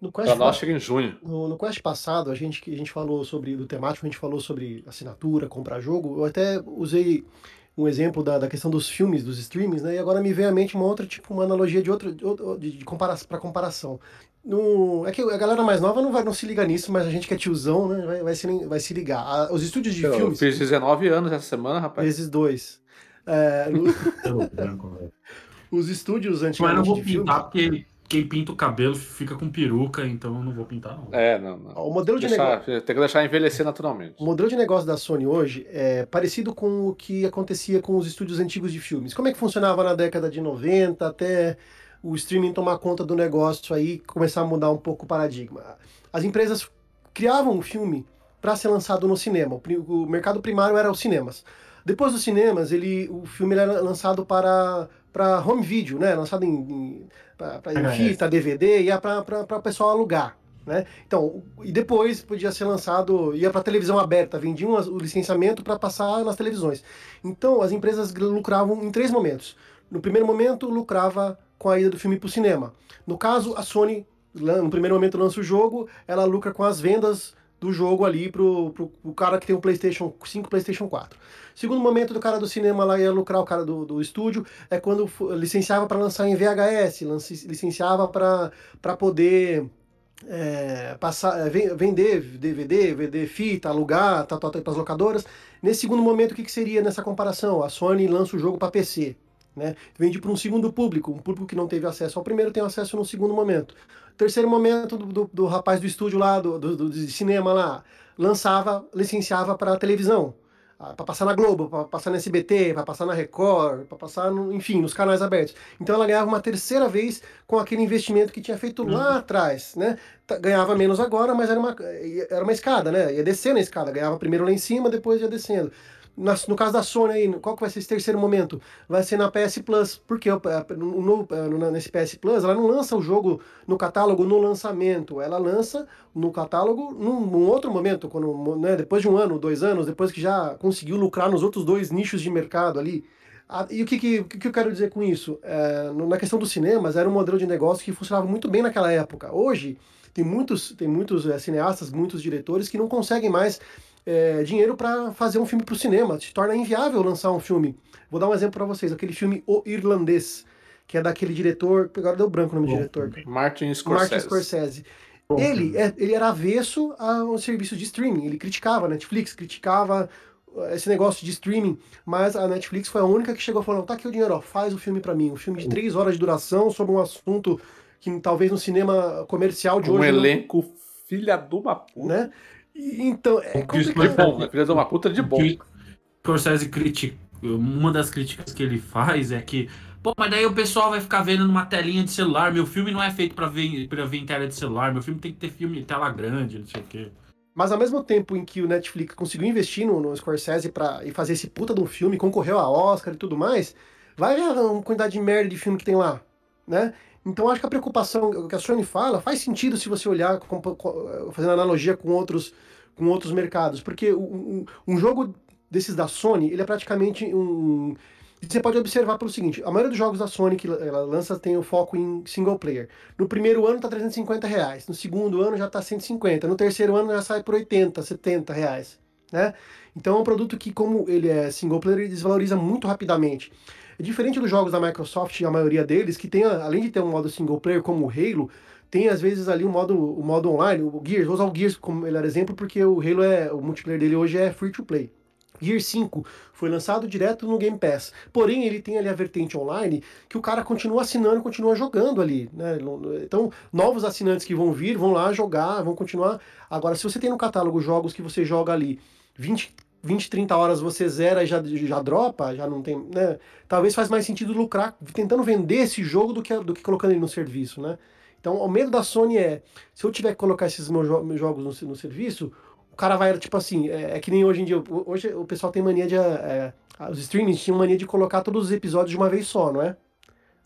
no Quest Pra nós chega em junho. No, no Quest passado, a gente, que a gente falou sobre, do temático, a gente falou sobre assinatura, comprar jogo. Eu até usei um exemplo da, da questão dos filmes, dos streamings, né? E agora me veio à mente uma outra, tipo, uma analogia de outra, de, de, de compara para comparação. No, é que a galera mais nova não vai não se liga nisso, mas a gente que é tiozão, né? Vai, vai, se, vai se ligar. A- os estúdios de Eu filmes, fiz 19 anos essa semana, rapaz. vezes dois. É, no- velho. *laughs* os estúdios Mas eu não vou filmes. pintar porque quem pinta o cabelo fica com peruca, então eu não vou pintar, não. É, não, não. O modelo de negócio. Tem que deixar envelhecer naturalmente. O modelo de negócio da Sony hoje é parecido com o que acontecia com os estúdios antigos de filmes. Como é que funcionava na década de 90 até o streaming tomar conta do negócio aí começar a mudar um pouco o paradigma? As empresas criavam um filme para ser lançado no cinema. O, mercado primário era os cinemas. Depois dos cinemas, ele, o filme era lançado para para home video, né? Lançado em, em, VHS. fita, DVD, ia para o pessoal alugar. Né? Então, e depois podia ser lançado, ia para televisão aberta, vendiam o licenciamento para passar nas televisões. Então, as empresas lucravam em três momentos. No primeiro momento, lucrava com a ida do filme para o cinema. No caso, a Sony, no primeiro momento, lança o jogo, ela lucra com as vendas do jogo ali pro, pro, pro cara que tem o PlayStation 5 PlayStation 4. Segundo momento do cara do cinema lá ia lucrar o cara do, do estúdio é quando licenciava para lançar em VHS, licenciava para poder é, passar, é, ven- vender DVD, vender fita, alugar, tal, tal, tal, para as locadoras. Nesse segundo momento, o que, que seria nessa comparação? A Sony lança o jogo para PC. Né? Vende para um segundo público, um público que não teve acesso ao primeiro tem acesso no segundo momento. Terceiro momento do, do, do rapaz do estúdio lá, do, do, do- cinema lá, lançava, licenciava para televisão, para passar na Globo, para passar na SBT, para passar na Record, para passar, no, enfim, nos canais abertos. Então ela ganhava uma terceira vez com aquele investimento que tinha feito lá atrás, né? Tá- Ganhava menos agora, mas era uma, era uma escada, né? Ia descendo a escada, ganhava primeiro lá em cima, depois ia descendo. No caso da Sony aí, qual que vai ser esse terceiro momento? Vai ser na PS Plus, porque o- no, no- no- nesse PS Plus ela não lança o jogo no catálogo no lançamento, ela lança no catálogo num, num outro momento, quando, né, depois de um ano, dois anos, depois que já conseguiu lucrar nos outros dois nichos de mercado ali. Ah, e o que, que, que eu quero dizer com isso? É, na questão dos cinemas, era um modelo de negócio que funcionava muito bem naquela época. Hoje, tem muitos, tem muitos é, cineastas, muitos diretores que não conseguem mais é, dinheiro para fazer um filme para o cinema. Se torna inviável lançar um filme. Vou dar um exemplo para vocês: aquele filme O Irlandês, que é daquele diretor. Agora deu branco o nome do diretor. Martin Scorsese. Martin Scorsese. Ele, é- ele era avesso ao serviço de streaming. Ele criticava a Netflix, criticava uh, esse negócio de streaming, mas a Netflix foi a única que chegou falando: tá aqui o dinheiro, ó, faz o filme pra mim. Um filme de três horas de duração sobre um assunto que talvez no cinema comercial de Um hoje. não- elenco filha de uma puta. né? Então, é O que De complicado. bom, né? Filha de uma puta de bom. que Scorsese critica. Uma das críticas que ele faz é que, pô, mas daí o pessoal vai ficar vendo numa telinha de celular. Meu filme não é feito pra ver, pra ver em tela de celular. Meu filme tem que ter filme em tela grande, não sei o quê. Mas ao mesmo tempo em que o Netflix conseguiu investir no, no Scorsese pra, e fazer esse puta de um filme, concorreu a Oscar e tudo mais, vai ver a quantidade de merda de filme que tem lá, né? Então acho que a preocupação que a Sony fala faz sentido se você olhar, com- com- fazendo analogia com outros, com outros mercados, porque um, um- jogo desses da Sony, ele é praticamente um... Você pode observar pelo seguinte, a maioria dos jogos da Sony que ela lança tem o foco em single player. No primeiro ano tá 350 reais, no segundo ano já tá 150, no terceiro ano já sai por 80, 70 reais. Né? Então é um produto que, como ele é single player, ele desvaloriza muito rapidamente. É diferente dos jogos da Microsoft, a maioria deles, que tem, além de ter um modo single player como o Halo, tem às vezes ali um modo, o modo online, o Gears, vou usar o Gears como melhor exemplo, porque o Halo é, o multiplayer dele hoje é free to play. Gear 5 foi lançado direto no Game Pass. Porém, ele tem ali a vertente online que o cara continua assinando, continua jogando ali. Né? Então, novos assinantes que vão vir, vão lá jogar, vão continuar. Agora, se você tem no catálogo jogos que você joga ali 20, 20 30 horas você zera e já, já dropa, já não tem. Né? Talvez faz mais sentido lucrar tentando vender esse jogo do que, do que colocando ele no serviço. Né? Então, o medo da Sony é: se eu tiver que colocar esses meus, jo meus jogos no, no serviço, o cara vai, tipo assim, é, é, que nem hoje em dia. Hoje o pessoal tem mania de. É, os streamings tinham mania de colocar todos os episódios de uma vez só, não é?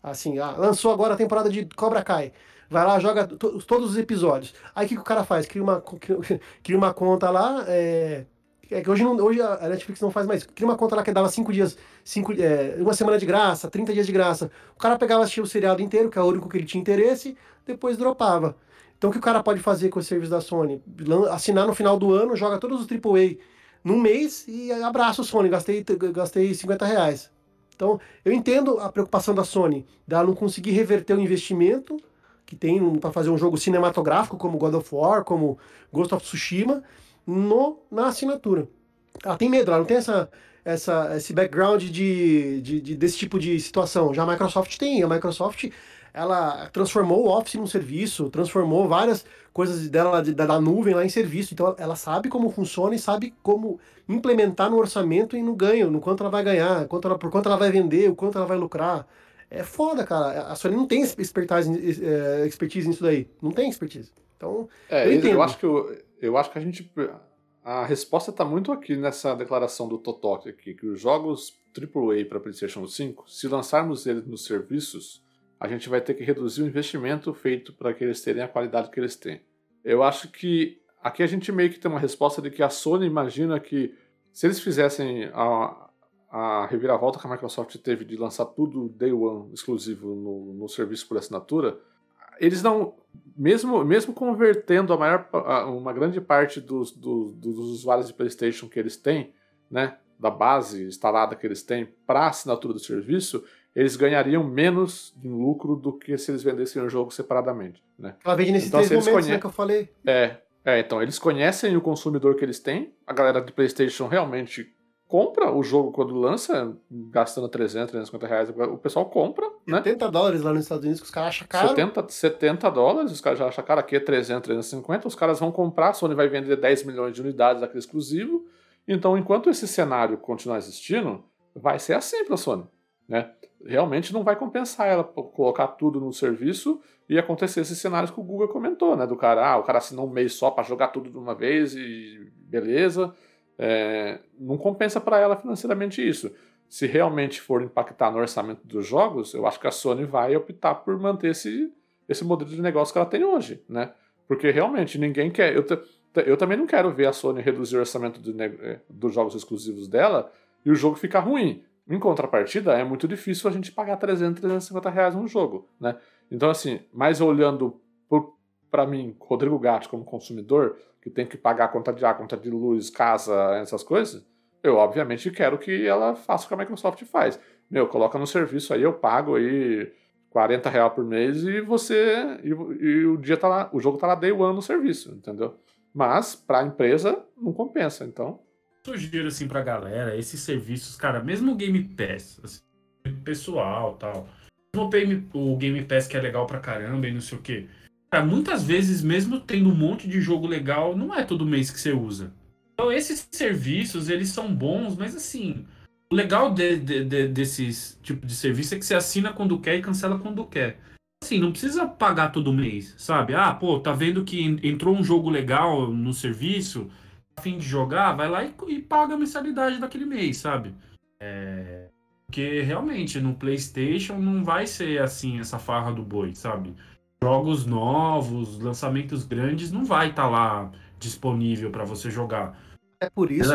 Assim, ah, lançou agora a temporada de Cobra Kai. Vai lá, joga todos os episódios. Aí o que, que, o cara faz? Cria uma, *laughs* cria uma conta lá. É, é que hoje, não, hoje a Netflix não faz mais. Cria uma conta lá que dava 5 dias, cinco, é, uma semana de graça, 30 dias de graça. O cara pegava, assistia o seriado inteiro, que é o único que ele tinha interesse, depois dropava. Então o que o cara pode fazer com o serviço da Sony? Assinar no final do ano, joga todos os AAA num mês e abraço Sony, gastei, gastei 50 reais. Então eu entendo a preocupação da Sony, dela não conseguir reverter o investimento que tem para fazer um jogo cinematográfico como God of War, como Ghost of Tsushima, no, na assinatura. Ela tem medo, ela não tem essa, essa, esse background de, de, de, desse tipo de situação. Já a Microsoft tem. A Microsoft ela transformou o Office num serviço, transformou várias coisas dela da, da nuvem lá em serviço. Então ela sabe como funciona e sabe como implementar no orçamento e no ganho, no quanto ela vai ganhar, quanto ela, por quanto ela vai vender, o quanto ela vai lucrar. É foda, cara. A Sony não tem expertise, é, expertise nisso daí. Não tem expertise. Então, é, eu, eu acho que eu acho que a gente a resposta está muito aqui nessa declaração do Totok aqui, que os jogos AAA para PlayStation 5, se lançarmos eles nos serviços, a gente vai ter que reduzir o investimento feito para que eles tenham a qualidade que eles têm. Eu acho que aqui a gente meio que tem uma resposta de que a Sony imagina que se eles fizessem a, a reviravolta que a Microsoft teve de lançar tudo Day One exclusivo no, no serviço por assinatura, eles não, mesmo, mesmo convertendo a maior, uma grande parte dos, dos, dos usuários de PlayStation que eles têm, né, da base instalada que eles têm para assinatura do serviço, eles ganhariam menos em lucro do que se eles vendessem o jogo separadamente. Né? Ela vende nesses então, três momentos conhe... né, que eu falei. É, é, então eles conhecem o consumidor que eles têm, a galera de PlayStation realmente compra o jogo quando lança, gastando 300, 350 reais, o pessoal compra, né? 70 dólares lá nos Estados Unidos que os caras acham caro. 70, 70 dólares, os caras já acham caro, aqui é 300, 350, os caras vão comprar, a Sony vai vender 10 milhões de unidades daquele exclusivo, então enquanto esse cenário continuar existindo, vai ser assim pra Sony, né? realmente não vai compensar ela colocar tudo no serviço e acontecer esses cenários que o Google comentou, né? Do cara, ah, o cara assinou um mês só para jogar tudo de uma vez e beleza. É, não compensa para ela financeiramente isso. Se realmente for impactar no orçamento dos jogos, eu acho que a Sony vai optar por manter esse, esse modelo de negócio que ela tem hoje, né? Porque realmente ninguém quer. Eu, eu também não quero ver a Sony reduzir o orçamento do, é, dos jogos exclusivos dela e o jogo ficar ruim. Em contrapartida, é muito difícil a gente pagar 300, 350 reais num jogo, né? Então, assim, mais olhando para mim, Rodrigo Gatti, como consumidor, que tem que pagar conta de água, conta de luz, casa, essas coisas, eu obviamente quero que ela faça o que a Microsoft faz. Meu, coloca no serviço aí, eu pago aí 40 reais por mês e você. E, e, o dia tá lá, o jogo tá lá day one no serviço, entendeu? Mas, para empresa, não compensa. Então, sugiro assim pra galera, esses serviços, cara, mesmo o Game Pass, assim, pessoal tal. Mesmo o Game Pass que é legal pra caramba e não sei o quê. Cara, muitas vezes, mesmo tendo um monte de jogo legal, não é todo mês que você usa. Então esses serviços, eles são bons, mas assim, o legal de, de, de, desses tipo de serviço é que você assina quando quer e cancela quando quer. Assim, não precisa pagar todo mês, sabe? Ah, pô, tá vendo que entrou um jogo legal no serviço, fim de jogar, vai lá e, e paga a mensalidade daquele mês, sabe? É... Porque realmente no PlayStation não vai ser assim essa farra do boi, sabe? Jogos novos, lançamentos grandes, não vai estar tá lá disponível para você jogar. É por isso,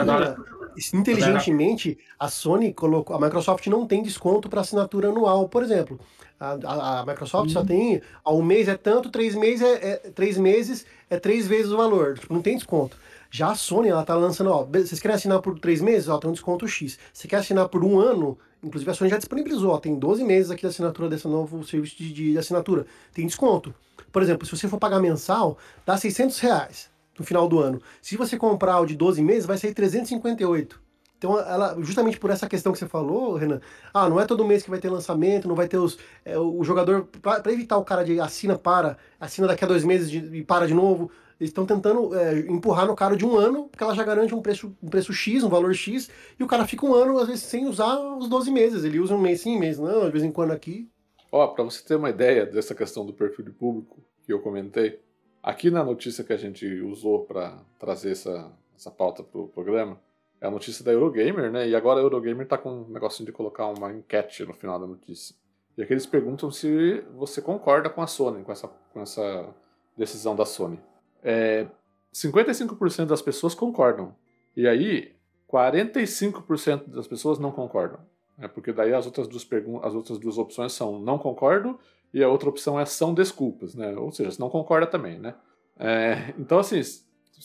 que, inteligentemente, a Sony colocou. A Microsoft não tem desconto para assinatura anual, por exemplo. A, a, a Microsoft só tem. um mês é tanto, três meses é, é, três meses é três vezes o valor. Tipo, não tem desconto. Já a Sony, ela tá lançando, ó, vocês querem assinar por três meses? Ó, tem um desconto X. Você quer assinar por um ano? Inclusive a Sony já disponibilizou, ó, tem 12 meses aqui de assinatura desse novo serviço de, de assinatura. Tem desconto. Por exemplo, se você for pagar mensal, dá 600 reais no final do ano. Se você comprar o de 12 meses, vai sair 358. Então, ela, justamente por essa questão que você falou, Renan, ah, não é todo mês que vai ter lançamento, não vai ter os. é, o jogador. Para evitar o cara de assina, para, assina daqui a dois meses de- e para de novo. Eles estão tentando é, empurrar no cara de um ano, porque ela já garante um preço, um preço X, um valor X, e o cara fica um ano, às vezes, sem usar os 12 meses. Ele usa um mês sim, mês não, de vez em quando aqui. Ó, pra você ter uma ideia dessa questão do perfil de público que eu comentei, aqui na notícia que a gente usou para trazer essa, essa pauta pro programa, é a notícia da Eurogamer, né? E agora a Eurogamer tá com um negocinho de colocar uma enquete no final da notícia. E aqui eles perguntam se você concorda com a Sony, com essa, com essa decisão da Sony. É, 55% das pessoas concordam. E aí, 45% das pessoas não concordam. É porque daí as outras duas as outras duas opções são não concordo e a outra opção é são desculpas, né? Ou seja, se não concorda também, né? É, então, assim,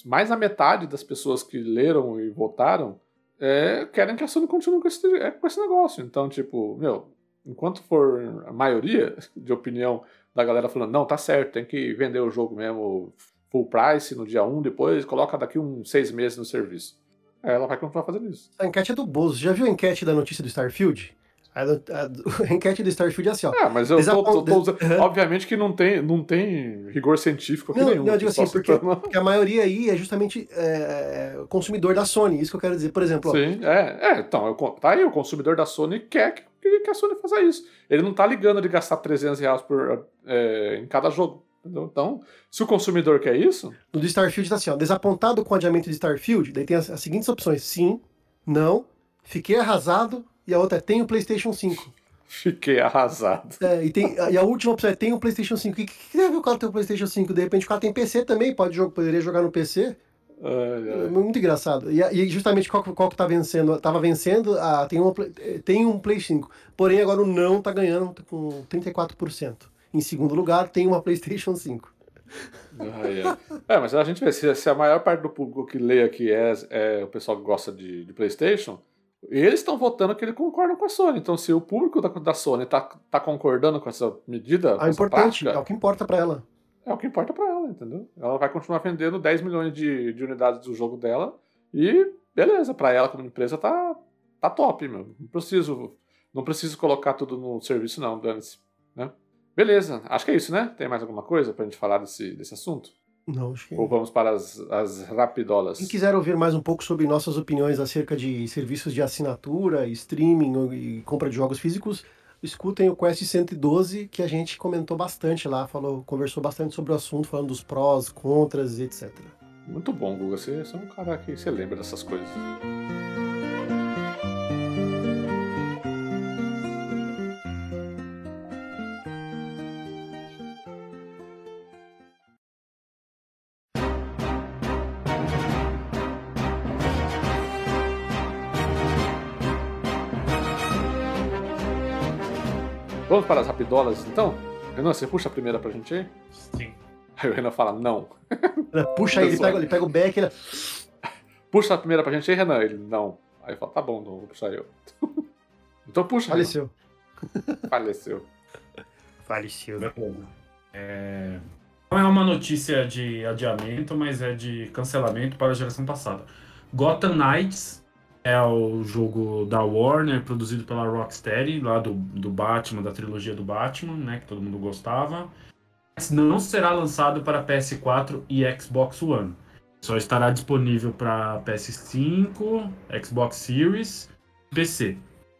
mais da metade das pessoas que leram e votaram é, querem que a Sony continue com esse, é, com esse negócio. Então, tipo, meu, enquanto for a maioria de opinião da galera falando, não, tá certo, tem que vender o jogo mesmo full price no dia 1, depois coloca daqui uns seis meses no serviço. Ela vai continuar fazendo isso. A enquete é do Bozo. Já viu a enquete da notícia do Starfield? A, a- *laughs* a enquete do Starfield é assim, ó. Ah, mas eu tô, tô- tô usando- Uhum. Obviamente que não tem, não tem rigor científico aqui Não, nenhum. não, eu digo assim, porque, porque a maioria aí é justamente é, consumidor da Sony, isso que eu quero dizer. Por exemplo, ó, Sim, é, é, então, eu tá aí, o consumidor da Sony quer que, que- que a Sony faça isso. Ele não tá ligando de gastar 300 reais por, é, em cada jogo. Então, se o consumidor quer isso, no do Starfield tá assim, ó, desapontado com o adiamento de Starfield, daí tem as, as seguintes opções, sim, não, fiquei arrasado, e a outra é tenho PlayStation 5. *laughs* fiquei arrasado. É, e, tem, e a última opção é tenho PlayStation 5. O que, que, deve o cara ter o PlayStation 5? De repente o cara tem PC também, pode jogo, poderia jogar no PC. Ai, É ai. muito engraçado. E, e justamente qual, que- qual que tá vencendo? Tava vencendo, a, tem, uma, tem um Play 5. Porém, agora o não tá ganhando com 34%. Em segundo lugar, tem uma PlayStation 5. Ai, ai. É, mas a gente vê, se, se a maior parte do público que lê aqui é, é o pessoal que gosta de, de PlayStation, eles estão votando que eles concordam com a Sony. Então, se o público da, da Sony tá, tá concordando com essa medida, com É importante, é o que importa pra ela. é o que importa pra ela, entendeu? Ela vai continuar vendendo 10 milhões de, de unidades do jogo dela e beleza, pra ela como empresa tá, tá top, meu. Não preciso, não preciso colocar tudo no serviço, não, dane-se. Né? Beleza, acho que é isso, né? Tem mais alguma coisa pra gente falar desse, desse assunto? Não, acho que... Ou vamos para as, as rapidolas? Quem quiser ouvir mais um pouco sobre nossas opiniões acerca de serviços de assinatura, streaming e compra de jogos físicos, escutem o Quest 112, que a gente comentou bastante lá, falou, conversou bastante sobre o assunto, falando dos prós, contras, etc. Muito bom, Guga. Você, você é um cara que você lembra dessas coisas. Vamos para as rapidolas, então? Renan, você puxa a primeira pra gente aí? Sim. Aí o Renan fala, não. Ele Puxa aí, ele pega, ele pega o back, ele... Puxa a primeira pra gente aí, Renan. Ele, não. Aí eu falo, tá bom, não vou puxar eu. *laughs* então puxa. faleceu. Renan. Faleceu. Faleceu. É, Não é uma notícia de adiamento, mas é de cancelamento para a geração passada. Gotham Knights é o jogo da Warner, produzido pela Rocksteady, lá do, do Batman, da trilogia do Batman, né, que todo mundo gostava. Mas não será lançado para PS4 e Xbox One. Só estará disponível para PS5, Xbox Series e PC.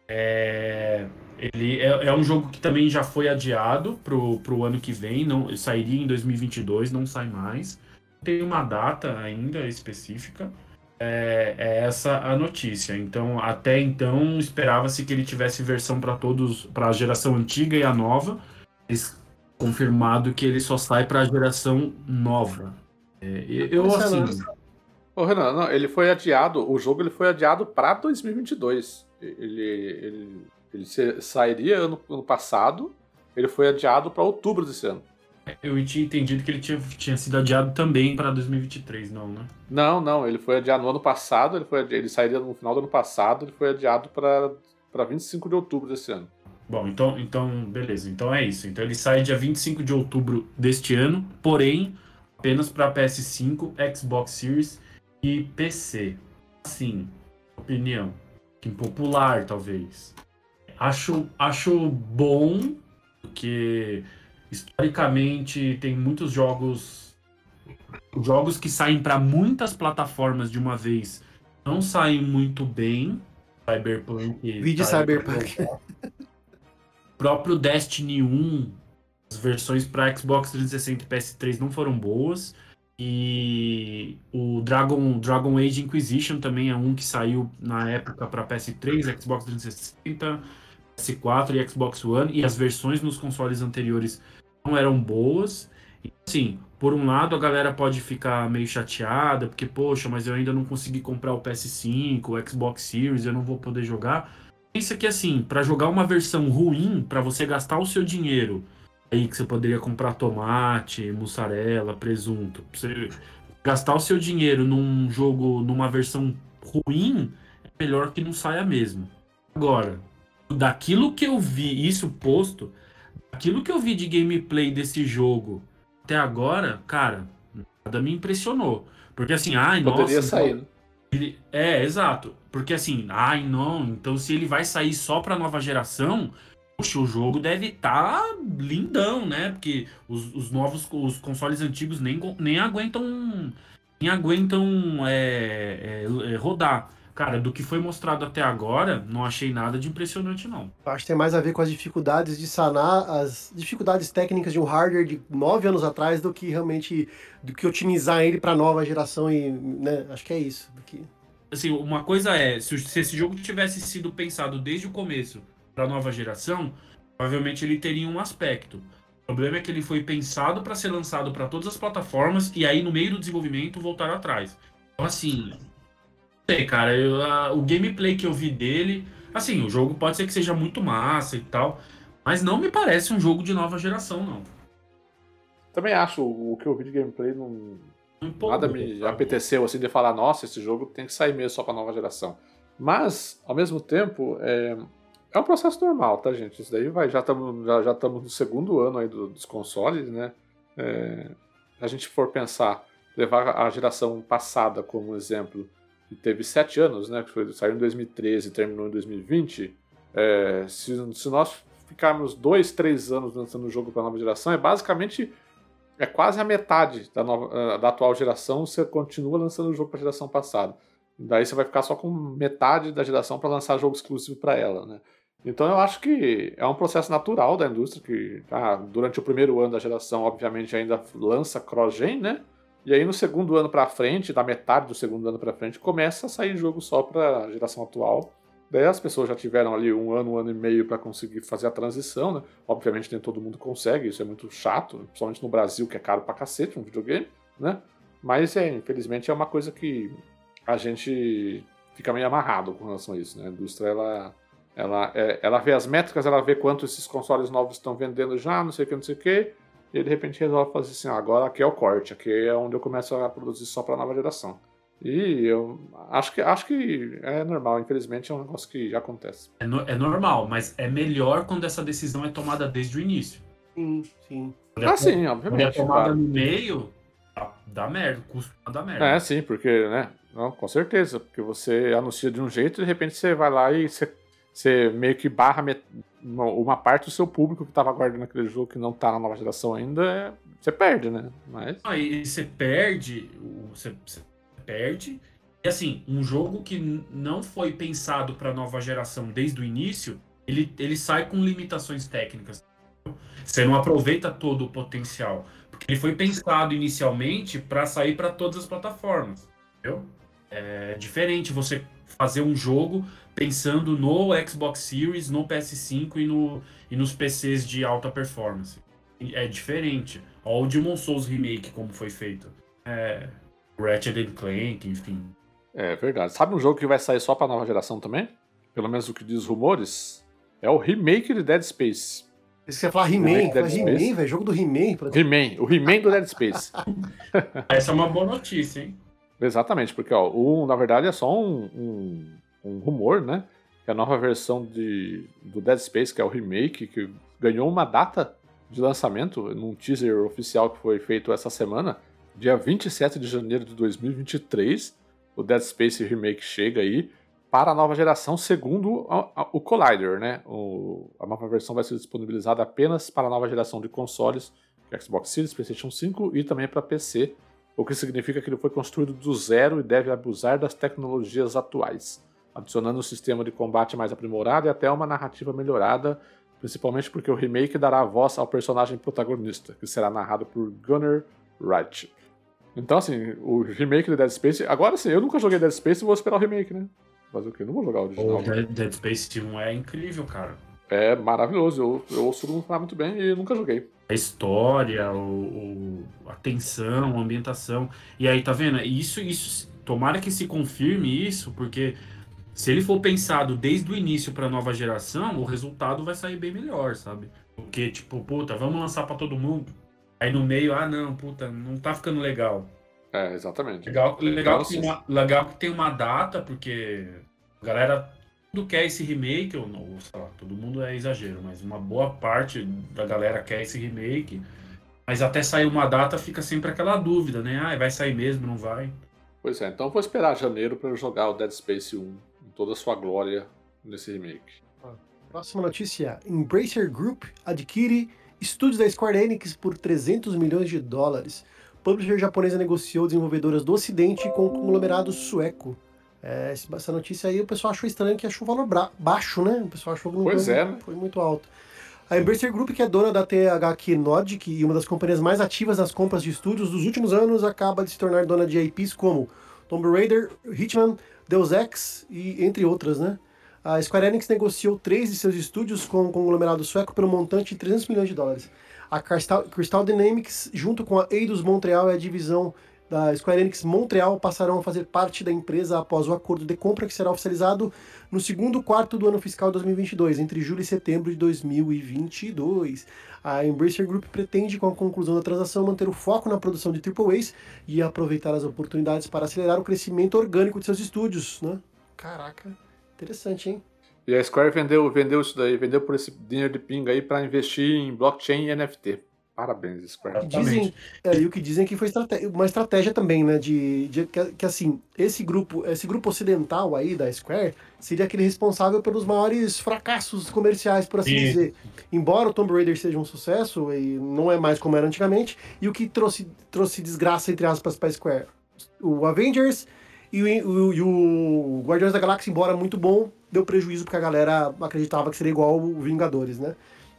É, ele é, é um jogo que também já foi adiado pro, pro ano que vem, não sairia em 2022, não sai mais. Tem uma data ainda específica. É, é essa a notícia. Então, até então, esperava-se que ele tivesse versão para todos, para a geração antiga e a nova. Eles confirmado que ele só sai para a geração nova. É, eu Essa assim, Ô, Renan, não, ele foi adiado, o jogo ele foi adiado pra 2022. Ele, ele, ele sairia ano, ano passado, ele foi adiado pra outubro desse ano. Eu tinha entendido que ele tinha, tinha sido adiado também para 2023, não, né? Não, não, ele foi adiado no ano passado, ele, foi, ele sairia no final do ano passado, ele foi adiado para 25 de outubro desse ano. Bom, então, então, beleza. Então é isso. Então ele sai dia 25 de outubro deste ano, porém, apenas para PS5, Xbox Series e PC. Assim, opinião. Impopular, talvez. Acho, acho bom, porque historicamente tem muitos jogos. Jogos que saem para muitas plataformas de uma vez não saem muito bem. Cyberpunk. Vídeo Cyberpunk. *laughs* próprio Destiny 1, as versões para Xbox 360 e PS3 não foram boas. E o Dragon, Dragon Age Inquisition também é um que saiu na época para PS3, Xbox 360, PS4 e Xbox One. E as versões nos consoles anteriores não eram boas. E, assim, por um lado a galera pode ficar meio chateada, porque, poxa, mas eu ainda não consegui comprar o PS5, o Xbox Series, eu não vou poder jogar. Pensa que assim, para jogar uma versão ruim, para você gastar o seu dinheiro, aí que você poderia comprar tomate, mussarela, presunto, pra você gastar o seu dinheiro num jogo, numa versão ruim, é melhor que não saia mesmo. Agora, daquilo que eu vi, isso posto, daquilo que eu vi de gameplay desse jogo até agora, cara, nada me impressionou. Porque assim, ai, Poderia nossa, sair, né? ele- é, exato. Porque assim, ai não, então se ele vai sair só pra nova geração, poxa, o jogo deve estar lindão, né? Porque os, os novos, os consoles antigos nem, nem aguentam. Nem aguentam é, é, é, rodar. Cara, do que foi mostrado até agora, não achei nada de impressionante, não. Acho que tem mais a ver com as dificuldades de sanar as dificuldades técnicas de um hardware de nove anos atrás do que realmente do que otimizar ele para nova geração e né, acho que é isso. que- assim, uma coisa é, se, se esse jogo tivesse sido pensado desde o começo para nova geração, provavelmente ele teria um aspecto. O problema é que ele foi pensado para ser lançado para todas as plataformas e aí no meio do desenvolvimento voltaram atrás. Então assim, sei, cara, eu- a- o gameplay que eu vi dele, assim, o jogo pode ser que seja muito massa e tal, mas não me parece um jogo de nova geração, não. Também acho, o que eu vi de gameplay não, Não empolgou, Nada me sabe? apeteceu assim de falar, nossa, esse jogo tem que sair mesmo só pra nova geração. Mas, ao mesmo tempo, é, é um processo normal, tá, gente? Isso daí vai, já estamos já, já no segundo ano aí do- dos consoles, né? É, se a gente for pensar, levar a geração passada como exemplo, que teve sete anos, né? Que foi, saiu em 2013 e terminou em 2020. é, se, se nós ficarmos dois, três anos lançando o jogo para nova geração, é basicamente é quase a metade da, nova, da atual geração, você continua lançando o jogo para a geração passada. Daí você vai ficar só com metade da geração para lançar jogo exclusivo para ela, né? Então eu acho que é um processo natural da indústria que ah, durante o primeiro ano da geração, obviamente, ainda lança cross-gen, né? E aí no segundo ano para frente, da metade do segundo ano para frente, começa a sair jogo só para a geração atual. Daí as pessoas já tiveram ali um ano, um ano e meio para conseguir fazer a transição, né? Obviamente nem todo mundo consegue, isso é muito chato, principalmente no Brasil, que é caro pra cacete um videogame, né? Mas é, infelizmente é uma coisa que a gente fica meio amarrado com relação a isso, né? A indústria, ela, ela, é- ela vê as métricas, ela vê quanto esses consoles novos estão vendendo já, não sei o que, não sei o que, e de repente resolve fazer assim, ah, agora aqui é o corte, aqui é onde eu começo a produzir só pra nova geração. E eu acho que, acho que é normal, infelizmente é um negócio que já acontece. É, no- é normal, mas é melhor quando essa decisão é tomada desde o início. Sim, sim. Quando é Ah, sim, Quando é obviamente. tomada claro. no meio, dá, dá merda, costuma dar merda. É, sim, porque, né? Não, com certeza. Porque você anuncia de um jeito e de repente você vai lá e você, você meio que barra uma, parte do seu público que estava aguardando aquele jogo que não tá na nova geração ainda, é- você perde, né? Mas. Aí você perde, você, você perde. E assim, um jogo que não foi pensado para nova geração desde o início, ele, ele sai com limitações técnicas. Você não aproveita todo o potencial, porque ele foi pensado inicialmente para sair para todas as plataformas, entendeu? É diferente você fazer um jogo pensando no Xbox Series, no PS5 e, no, e nos PCs de alta performance. É diferente. Olha o Demon Souls Remake, como foi feito. É, Ratchet Clank, enfim. É verdade. Sabe um jogo que vai sair só pra nova geração também? Pelo menos o que diz os rumores? É o remake de Dead Space. Você ia falar He-Man, He-Man, velho, jogo do He-Man. pra- He-Man, o He-Man do Dead Space. *laughs* Essa é uma boa notícia, hein? Exatamente, porque ó, o 1, na verdade, é só um, um, um rumor, né? Que a nova versão de, do Dead Space, que é o remake, que ganhou uma data de lançamento num teaser oficial que foi feito essa semana, dia 27 de janeiro de 2023. O Dead Space Remake chega aí para a nova geração, segundo a- a- o Collider, né? O- a nova versão vai ser disponibilizada apenas para a nova geração de consoles, é Xbox Series, PlayStation 5 e também para PC, o que significa que ele foi construído do zero e deve abusar das tecnologias atuais, adicionando um sistema de combate mais aprimorado e até uma narrativa melhorada, principalmente porque o remake dará voz ao personagem protagonista, que será narrado por Gunnar Wright. Então, assim, o remake de Dead Space. Agora sim, eu nunca joguei Dead Space e vou esperar o remake, né? Fazer o quê? Não vou jogar o original. O Dead, Dead Space 1 é incrível, cara. É maravilhoso, eu, eu ouço todo mundo falar muito bem e nunca joguei. A história, o, o- a tensão, a ambientação. E aí, tá vendo? Isso, isso. Tomara que se confirme isso, porque se ele for pensado desde o início pra nova geração, o resultado vai sair bem melhor, sabe? Porque, tipo, puta, vamos lançar pra todo mundo. Aí no meio, ah, não, puta, não tá ficando legal. É, exatamente. Legal, legal, que, Então, tem uma, legal que tem uma data, porque a galera tudo quer esse remake, ou não, sei lá, todo mundo é exagero, mas uma boa parte da galera quer esse remake. Mas até sair uma data fica sempre aquela dúvida, né? Ah, vai sair mesmo, não vai? Pois é, então eu vou esperar janeiro pra eu jogar o Dead Space 1 em toda a sua glória nesse remake. Próxima notícia: Embracer Group adquire estúdios da Square Enix por 300 milhões de dólares. Publisher japonesa negociou desenvolvedoras do Ocidente com o conglomerado sueco. É, essa notícia aí o pessoal achou estranho que achou o valor baixo, né? O pessoal achou que não Pois foi, é, né? foi muito alto. A Embracer Group, que é dona da THQ Nordic e uma das companhias mais ativas nas compras de estúdios dos últimos anos, acaba de se tornar dona de IPs como Tomb Raider, Hitman, Deus Ex e entre outras, né? A Square Enix negociou três de seus estúdios com o conglomerado sueco pelo montante de 300 milhões de dólares. A Crystal, Crystal Dynamics, junto com a Eidos Montreal e a divisão da Square Enix Montreal, passarão a fazer parte da empresa após o acordo de compra que será oficializado no segundo quarto do ano fiscal 2022, entre julho e setembro de 2022. A Embracer Group pretende, com a conclusão da transação, manter o foco na produção de AAAs e aproveitar as oportunidades para acelerar o crescimento orgânico de seus estúdios, né? Caraca, interessante, hein? E a Square vendeu, vendeu isso daí, vendeu por esse dinheiro de pinga aí pra investir em blockchain e NFT. Parabéns, Square. Que dizem, é, e o que dizem que foi estrate- uma estratégia também, né? De, de- que, que, assim, esse grupo, esse grupo ocidental aí da Square seria aquele responsável pelos maiores fracassos comerciais, por assim Isso. dizer. Embora o Tomb Raider seja um sucesso, e não é mais como era antigamente, e o que trouxe, trouxe desgraça, entre aspas, pra Square? O Avengers e o, o, e o Guardiões da Galáxia, embora muito bom, deu prejuízo porque a galera acreditava que seria igual o Vingadores, né?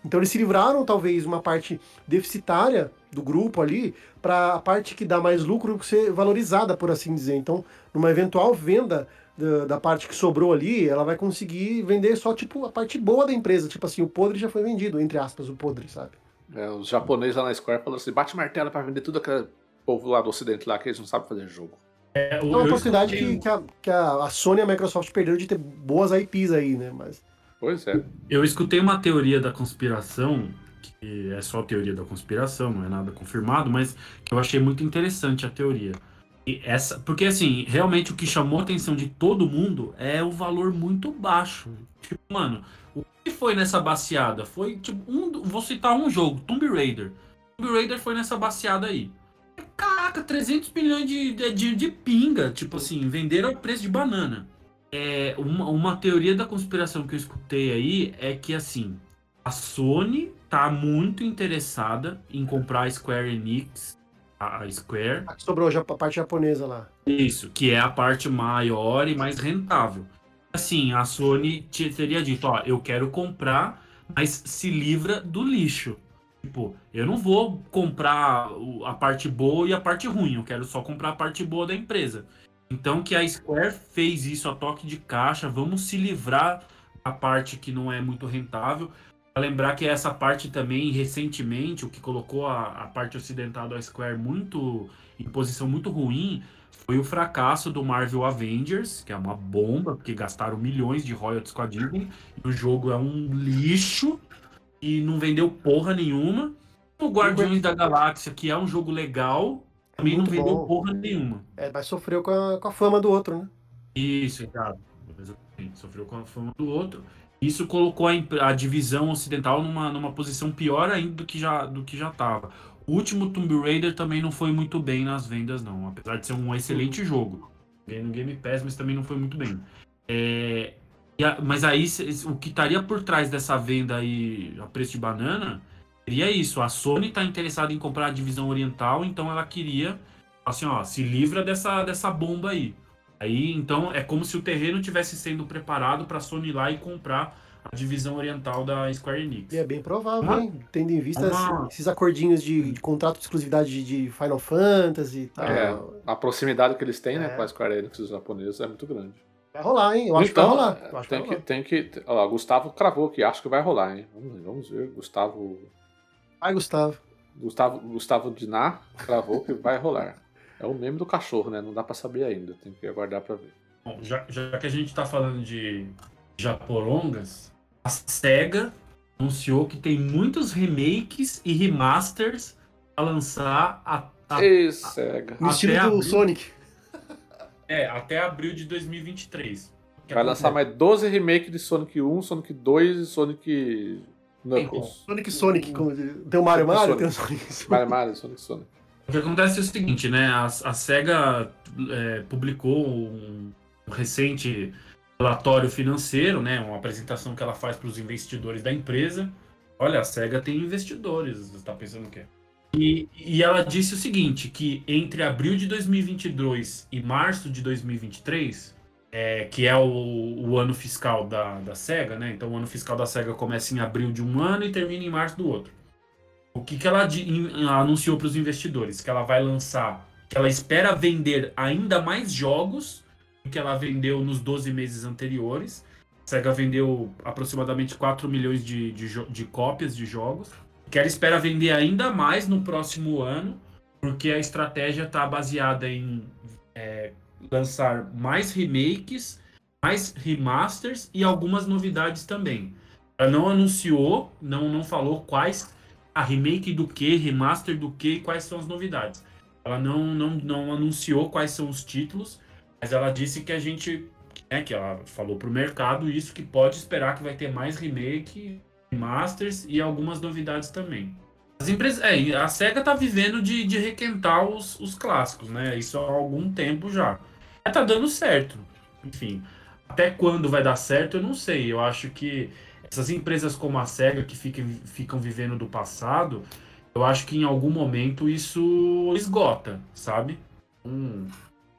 Então eles se livraram, talvez, uma parte deficitária do grupo ali, para a parte que dá mais lucro ser valorizada, por assim dizer. Então, numa eventual venda da, da parte que sobrou ali, ela vai conseguir vender só, tipo, a parte boa da empresa. Tipo assim, o podre já foi vendido, entre aspas, o podre, sabe? É, os japoneses lá na Square falaram assim: bate martelo pra vender tudo aquele povo lá do ocidente lá que eles não sabem fazer jogo. É, É uma oportunidade que, que, a, que a Sony e a Microsoft perderam de ter boas IPs aí, né? Mas Pois é. Eu escutei uma teoria da conspiração, que é só teoria da conspiração, não é nada confirmado, mas que eu achei muito interessante a teoria. E essa, porque assim, realmente o que chamou a atenção de todo mundo é o valor muito baixo. Tipo, mano, o que foi nessa baseada? Foi tipo um, vou citar um jogo, Tomb Raider. Tomb Raider foi nessa baseada aí. Caraca, 300 milhões de, de, de, pinga, tipo assim, venderam ao preço de banana. É, uma, uma teoria da conspiração que eu escutei aí é que assim, a Sony tá muito interessada em comprar a Square Enix, a Square, a que sobrou já a parte japonesa lá. isso, que é a parte maior e mais rentável. Assim, a Sony te- teria dito, ó, eu quero comprar, mas se livra do lixo. Tipo, eu não vou comprar a parte boa e a parte ruim, eu quero só comprar a parte boa da empresa. Então que a Square fez isso a toque de caixa, vamos se livrar da parte que não é muito rentável. Pra lembrar que essa parte também, recentemente, o que colocou a, a parte ocidental da Square muito em posição muito ruim foi o fracasso do Marvel Avengers, que é uma bomba, porque gastaram milhões de royalties com a Disney, e o jogo é um lixo. e não vendeu porra nenhuma. O Guardiões da Galáxia, que é um jogo legal, também não vendeu bom. porra nenhuma. É, mas sofreu com a, com a fama do outro, né? Isso, exato. Exatamente. Sofreu com a fama do outro. Isso colocou a, a divisão ocidental numa, numa posição pior ainda do que já do que já estava. O último Tomb Raider também não foi muito bem nas vendas, não. Apesar de ser um excelente jogo. No Game Pass, mas também não foi muito bem. É, a- mas aí o que estaria por trás dessa venda aí a preço de banana seria isso. A Sony está interessada em comprar a divisão oriental, então ela queria assim, ó, se livra dessa, dessa bomba aí. Aí, então, é como se o terreno tivesse sendo preparado para a Sony ir lá e comprar a divisão oriental da Square Enix. E é bem provável, Uma- hein? Tendo em vista uma- esse- esses acordinhos de, de contrato de exclusividade de, de Final Fantasy e tal. É, a proximidade que eles têm, né, É. com a Square Enix e os japoneses é muito grande. Vai rolar, hein? Eu acho então, que vai rolar. Eu acho tem que que, vai tem que. Olha lá, Gustavo cravou que acho que vai rolar, hein? Vamos, vamos ver. Gustavo. Vai, Gustavo. Gustavo, Gustavo Diná cravou que vai rolar. É o meme do cachorro, né? Não dá pra saber ainda. Tem que aguardar pra ver. Bom, já, já que a gente está falando de Japorongas, a SEGA anunciou que tem muitos remakes e remasters a lançar a, a- Ei, cega. No Até estilo do abril. Sonic. *laughs* é, até abril de 2023. Que Vai lançar mais 12 remakes de Sonic 1, Sonic 2 e Sonic Knuckles. Sonic Sonic. Como... Tem o Mario Mario, Sonic. tem o Sonic *laughs* Sonic. Mario Mario, Sonic Sonic. O que acontece é o seguinte, né? A, a SEGA é, publicou um, um recente relatório financeiro, né? Uma apresentação que ela faz para os investidores da empresa. Olha, a SEGA tem investidores, você está pensando o quê? E, e ela disse o seguinte, que entre abril de 2022 e março de 2023, é, que é o, o ano fiscal da, da SEGA, né? Então o ano fiscal da SEGA começa em abril de um ano e termina em março do outro. O que, que ela anunciou para os investidores? Que ela vai lançar, que ela espera vender ainda mais jogos do que ela vendeu nos 12 meses anteriores. A SEGA vendeu aproximadamente 4 milhões de, de, de cópias de jogos. Que ela espera vender ainda mais no próximo ano, porque a estratégia está baseada em é, lançar mais remakes, mais remasters e algumas novidades também. Ela não anunciou, não, não falou quais a remake do que, remaster do que e quais são as novidades. Ela não, não, não anunciou quais são os títulos, mas ela disse que a gente, né, que ela falou pro mercado isso, que pode esperar que vai ter mais remake, remasters e algumas novidades também. As empresas, é, a SEGA tá vivendo de, de requentar os, os clássicos, né? Isso há algum tempo já. Mas tá dando certo. Enfim, até quando vai dar certo, eu não sei. Eu acho que essas empresas como a SEGA que ficam, ficam vivendo do passado, eu acho que em algum momento isso esgota, sabe? Hum,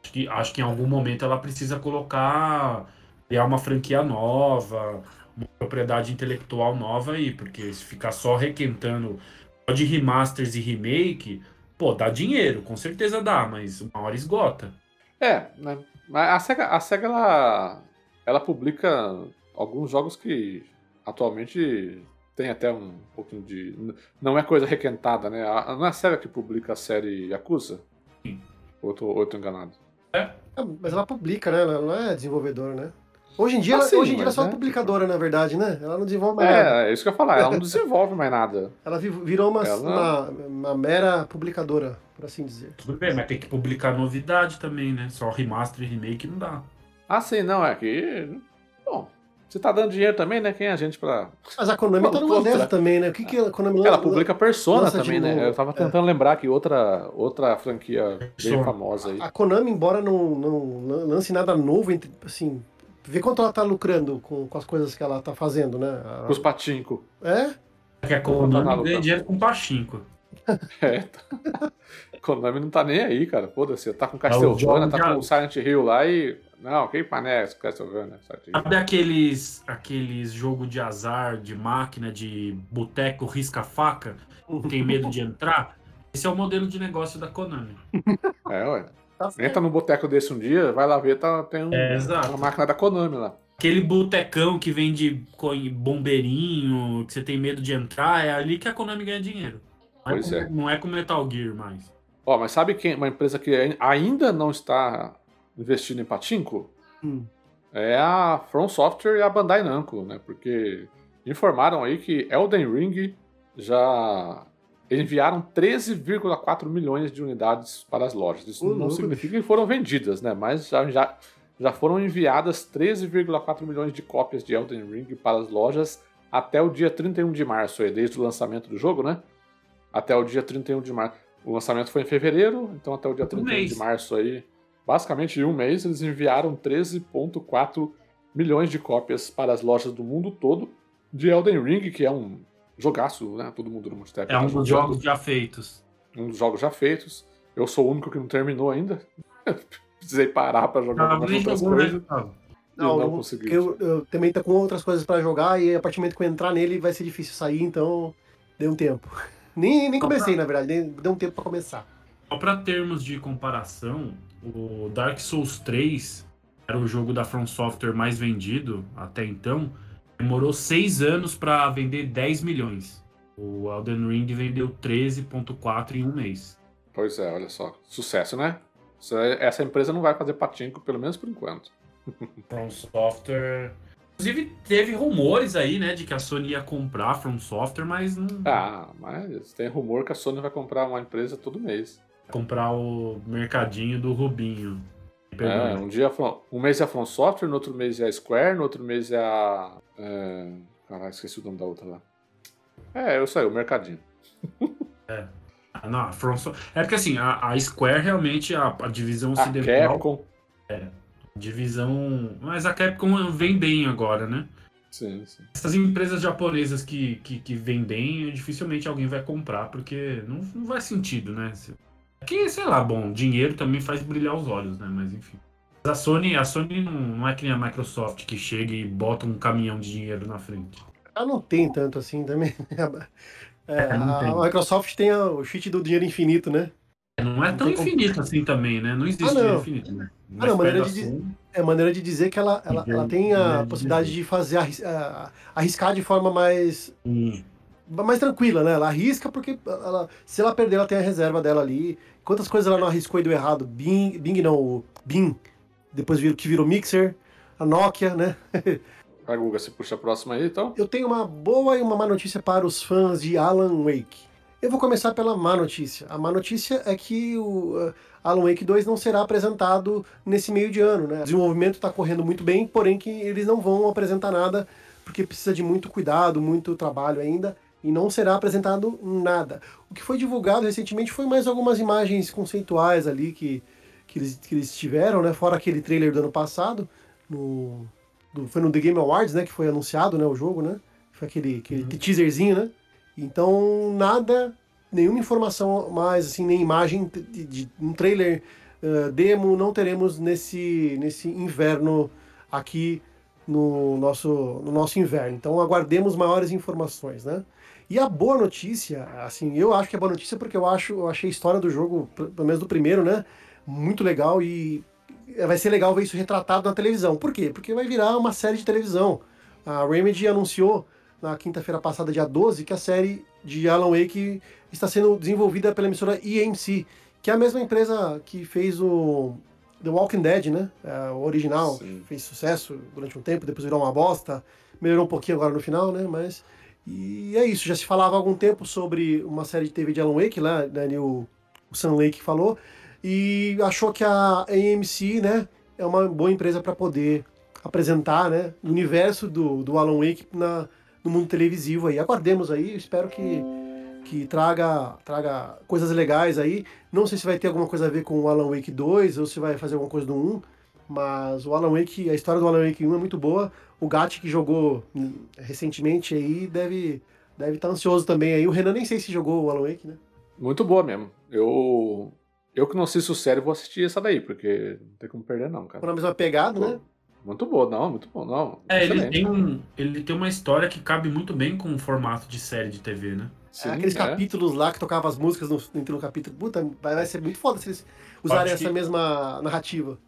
acho, que, acho que em algum momento ela precisa colocar, criar uma franquia nova, uma propriedade intelectual nova aí, porque se ficar só requentando de remasters e remake, pô, dá dinheiro, com certeza dá, mas uma hora esgota. É, né? Mas a SEGA, a SEGA ela, ela publica alguns jogos que atualmente tem até um pouquinho de. Não é coisa requentada, né? Não é a SEGA que publica a série Yakuza? Sim. Ou eu tô, ou eu tô enganado? É, mas ela publica, né? Ela não é desenvolvedora, né? Hoje em dia, Ah, ela, sim, hoje em dia ela é só né? publicadora, na verdade, né? Ela não desenvolve mais nada. É, é isso que eu ia falar. Ela não desenvolve mais nada. Ela vi- virou uma, Ela- uma, uma mera publicadora, por assim dizer. Tudo bem, mas tem que publicar novidade também, né? Só remaster e remake não dá. Ah, sim, não, é que. Bom, você tá dando dinheiro também, né? Quem é a gente pra. Mas a Konami tá numa dessa também, né? O que, que a Konami Ela publica Persona também, né? Eu tava tentando lembrar que outra, outra franquia bem Persona. famosa aí. A Konami, embora não, não lance nada novo, entre, assim, vê quanto ela tá lucrando com, com as coisas que ela tá fazendo, né? A- Os patinco. É? Porque a Tá na Konami luta. ganha dinheiro com pachinko. *laughs* É. tá. Konami não tá nem aí, cara. Foda-se. Tá com o Castlevania, jogo tá já- com Silent Hill lá e. Não, quem panece Castlevania? Sabe aqueles, aqueles jogo de azar, de máquina, de boteco risca-faca? Tem medo de entrar? Esse é o modelo de negócio da Konami. *laughs* É, ué. Tá. Entra num boteco desse um dia, vai lá ver, tá, tem um- É, uma máquina da Konami lá. Aquele botecão que vende bombeirinho, que você tem medo de entrar, é ali que a Konami ganha dinheiro. Não é, Pois com, é. não é com Metal Gear mais. Ó, mas sabe quem? Uma empresa que ai- ainda não está investindo em patinco? Hum. É a From Software e a Bandai Namco, né? Porque informaram aí que Elden Ring já enviaram 13,4 milhões de unidades para as lojas. Isso Ô, não significa que foram vendidas, né? Mas já, já, já foram enviadas 13,4 milhões de cópias de Elden Ring para as lojas até o dia 31 de março, desde o lançamento do jogo, né? Até o dia 31 de março. O lançamento foi em fevereiro, então até o dia 31 mês. de março aí, basicamente em um mês, eles enviaram 13,4 milhões de cópias para as lojas do mundo todo de Elden Ring, que é um jogaço, né? Todo mundo no Multitap É um dos jogando. jogos já feitos. um dos jogos já feitos. Eu sou o único que não terminou ainda. *laughs* Precisei parar pra jogar Ah, algumas outras né, coisas. E não, eu- consegui. Eu, eu também tô com outras coisas pra jogar e a partir do momento que eu entrar nele vai ser difícil sair, então deu um tempo. *laughs* Nem, nem comecei, na verdade, nem- deu um tempo pra começar. Só para termos de comparação, o Dark Souls 3 era o jogo da From Software mais vendido até então. Demorou seis anos para vender 10 milhões. O Elden Ring vendeu 13,4 em um mês. Pois é, olha só. Sucesso, né? É- Essa empresa não vai fazer patinco, pelo menos por enquanto. *laughs* From Software. Inclusive, teve rumores aí, né, de que a Sony ia comprar From Software, mas não Ah, mas tem rumor que a Sony vai comprar uma empresa todo mês. comprar o mercadinho do Rubinho. É, um dia um mês é a From Software, no outro mês é a Square, no outro mês é a. É... Caralho, esqueci o nome da outra lá. É, eu sei, o mercadinho. *laughs* Ah, não, a From So- É porque assim, a, a Square realmente, a, a divisão A ocidental. Capcom. Divisão. Mas a Capcom vem bem agora, né? Sim, sim. Essas empresas japonesas que, que, que vêm bem, dificilmente alguém vai comprar, porque não, não faz sentido, né? Que, sei lá, bom, dinheiro também faz brilhar os olhos, né? Mas enfim. Mas a Sony, a Sony não, não é que nem a Microsoft que chega e bota um caminhão de dinheiro na frente. Ela não tem tanto assim também. *laughs* É, não a. Microsoft tem o cheat do dinheiro infinito, né? Não é Não tão tem como- infinito assim também, né? Não existe Ah, não. dinheiro infinito, né? Ah, não, maneira de dizer- É maneira de dizer que ela, ela, ela tem a possibilidade de fazer arriscar de forma mais Hum. Mais tranquila, né? Ela arrisca porque ela, se ela perder, ela tem a reserva dela ali. Quantas coisas ela não arriscou e deu errado? Bing, Bing não, o Bing, depois virou, que virou Mixer, a Nokia, né? *laughs* Vai, Guga, você puxa a próxima aí, então? Eu tenho uma boa e uma má notícia para os fãs de Alan Wake. Eu vou começar pela má notícia. A má notícia é que o uh, Alan Wake 2 não será apresentado nesse meio de ano, né? O desenvolvimento está correndo muito bem, porém que eles não vão apresentar nada porque precisa de muito cuidado, muito trabalho ainda e não será apresentado nada. O que foi divulgado recentemente foi mais algumas imagens conceituais ali que, que, eles, que eles tiveram, né? Fora aquele trailer do ano passado, no, do- foi no The Game Awards, né? Que foi anunciado, né? O jogo, né? Foi aquele, aquele teaserzinho, né? Então, nada, nenhuma informação mais, assim, nem imagem de, de um trailer uh, demo não teremos nesse, nesse inverno aqui no nosso, no nosso inverno. Então, aguardemos maiores informações, né? E a boa notícia, assim, eu acho que é boa notícia porque eu acho, eu achei a história do jogo, pelo menos do primeiro, né, muito legal e vai ser legal ver isso retratado na televisão. Por quê? Porque vai virar uma série de televisão. A Remedy anunciou na quinta-feira passada, dia 12, que a série de Alan Wake está sendo desenvolvida pela emissora EMC, que é a mesma empresa que fez o The Walking Dead, né? É, o original, Sim. fez sucesso durante um tempo, depois virou uma bosta, melhorou um pouquinho agora no final, né? Mas e é isso, já se falava há algum tempo sobre uma série de TV de Alan Wake, lá, né, o, o Sam Lake falou, e achou que a AMC, né, é uma boa empresa para poder apresentar, né, o universo do, do Alan Wake na, no mundo televisivo aí. Aguardemos aí, espero que, que traga, traga coisas legais aí. Não sei se vai ter alguma coisa a ver com o Alan Wake 2 ou se vai fazer alguma coisa do 1, mas o Alan Wake, a história do Alan Wake 1 é muito boa. O Gat que jogou recentemente aí deve deve estar ansioso também aí. O Renan nem sei se jogou o Alan Wake, né? Muito boa mesmo. Eu. Eu que não assisto série, vou assistir essa daí, porque não tem como perder, não, cara. na mesma pegada, né? Muito boa, não, muito bom, não. É, ele tem, um, ele tem uma história que cabe muito bem com o formato de série de TV, né? Sim, Aqueles é. capítulos lá que tocavam as músicas no, dentro do capítulo. Puta, vai, vai ser muito foda se eles usarem Acho essa que- mesma narrativa.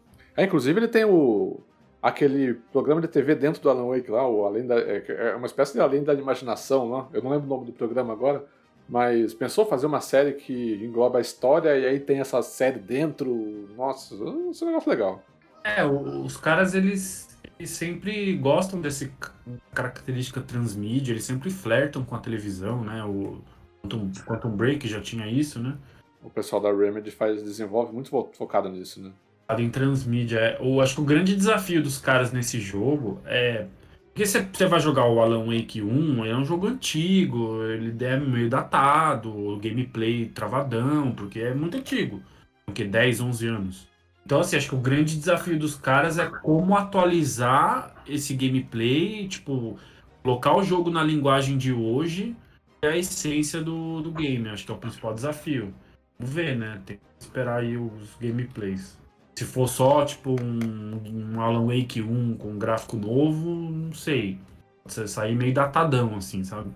É, inclusive ele tem o aquele programa de TV dentro do Alan Wake lá, o Além da, é, é uma espécie de Além da Imaginação lá. Eu não lembro o nome do programa agora, mas pensou fazer uma série que engloba a história e aí tem essa série dentro. Nossa, esse negócio legal. É, os caras, eles, eles sempre gostam dessa ca- característica transmídia, eles sempre flertam com a televisão, né? O Quantum, Quantum Break já tinha isso, né? O pessoal da Remedy faz, desenvolve muito fo- focado nisso, né? Em transmídia. É, eu acho que o grande desafio dos caras nesse jogo é. Porque você vai jogar o Alan Wake 1, é um jogo antigo, ele é meio datado, o gameplay travadão, porque é muito antigo. Porque 10, 11 anos. Então, assim, acho que o grande desafio dos caras é como atualizar esse gameplay, tipo, colocar o jogo na linguagem de hoje e a essência do, do game. Acho que é o principal desafio. Vamos ver, né? Tem que esperar aí os gameplays. Se for só, tipo, um, um Alan Wake 1 com um gráfico novo, não sei. Você sair meio datadão, assim, sabe?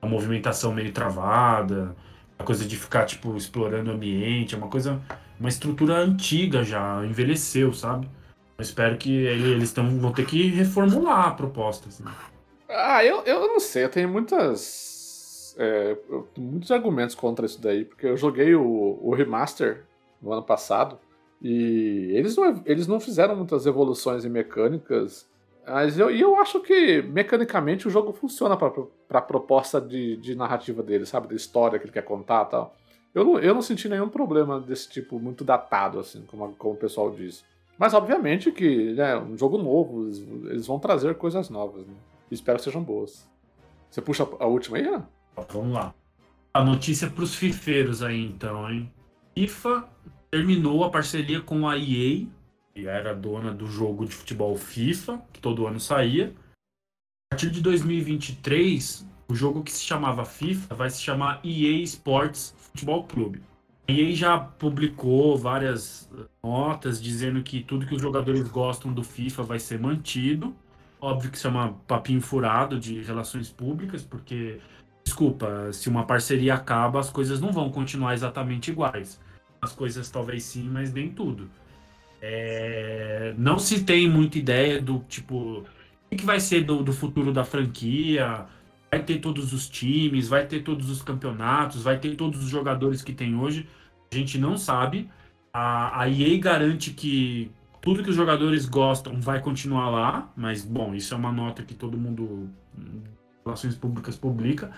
A movimentação meio travada, a coisa de ficar, tipo, explorando o ambiente, é uma coisa, uma estrutura antiga já, envelheceu, sabe? Eu espero que ele- eles tão, vão ter que reformular a proposta, assim. Ah, eu, eu não sei, eu tenho muitas. é, muitos argumentos contra isso daí, porque eu joguei o, o remaster no ano passado e eles não, eles não fizeram muitas evoluções em mecânicas, mas eu, e eu acho que mecanicamente o jogo funciona para a proposta de, de narrativa dele, sabe? Da história que ele quer contar e tal. Eu não, eu não senti nenhum problema desse tipo muito datado, assim, como, como o pessoal diz. Mas obviamente que é né, um jogo novo, eles, eles vão trazer coisas novas, né? Espero que sejam boas. Você puxa a última aí, Renan? Vamos lá. A notícia para os fifeiros aí, então, hein? FIFA terminou a parceria com a EA, que era dona do jogo de futebol FIFA, que todo ano saía. A partir de 2023, o jogo que se chamava FIFA vai se chamar EA Sports Futebol Clube. A EA já publicou várias notas dizendo que tudo que os jogadores gostam do FIFA vai ser mantido. Óbvio que isso é uma papinho furado de relações públicas, porque desculpa, se uma parceria acaba, as coisas não vão continuar exatamente iguais. As coisas talvez sim, mas nem tudo. É, Não se tem muita ideia do tipo o que vai ser do, do futuro da franquia. Vai ter todos os times, vai ter todos os campeonatos, vai ter todos os jogadores que tem hoje. A gente não sabe. A, a EA garante que tudo que os jogadores gostam vai continuar lá, mas bom, isso é uma nota que todo mundo, hum, relações públicas, publica.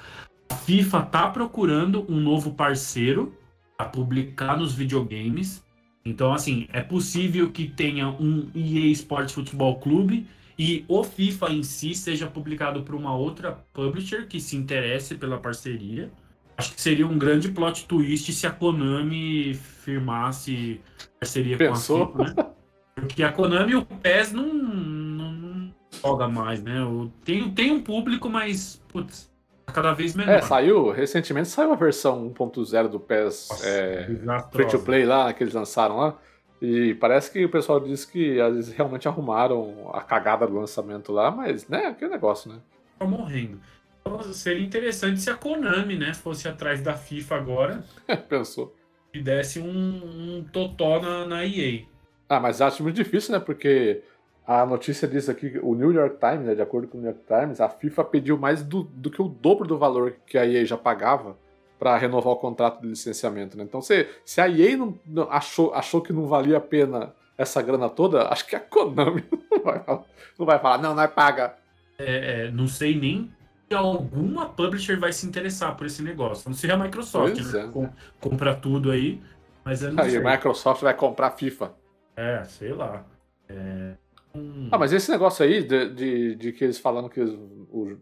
A FIFA tá procurando um novo parceiro para publicar nos videogames. Então, assim, é possível que tenha um EA Sports Futebol Clube e o FIFA em si seja publicado por uma outra publisher que se interesse pela parceria. Acho que seria um grande plot twist se a Konami firmasse parceria Pensou? com a FIFA, né? Porque a Konami e o PES não, não, não joga mais, né? Tem, tem um público, mas, putz, cada vez menor. É, saiu, recentemente saiu a versão 1.0 do PES Nossa, é, desastrosa. Free to Play lá, que eles lançaram lá. E parece que o pessoal disse que eles realmente arrumaram a cagada do lançamento lá, mas, né, aquele negócio, né? tá morrendo. Então, seria interessante se a Konami, né, fosse atrás da FIFA agora *laughs* Pensou. e desse um, um totó na, na EA. Ah, mas acho muito difícil, né? Porque a notícia diz aqui que o New York Times, né, de acordo com o New York Times, a FIFA pediu mais do, do que o dobro do valor que a EA já pagava para renovar o contrato de licenciamento, né? Então, se, se a EA não, não- achou, achou que não valia a pena essa grana toda, acho que a Konami *laughs* não vai falar, não, vai falar, não, nós paga. É, é, não sei nem se alguma publisher vai se interessar por esse negócio. Não sei a Microsoft, Pois né? é. Com- compra tudo aí, mas eu não Aí sei. a Microsoft vai comprar a FIFA. É, sei lá. É, hum, Ah, mas esse negócio aí de, de, de que eles falando que o,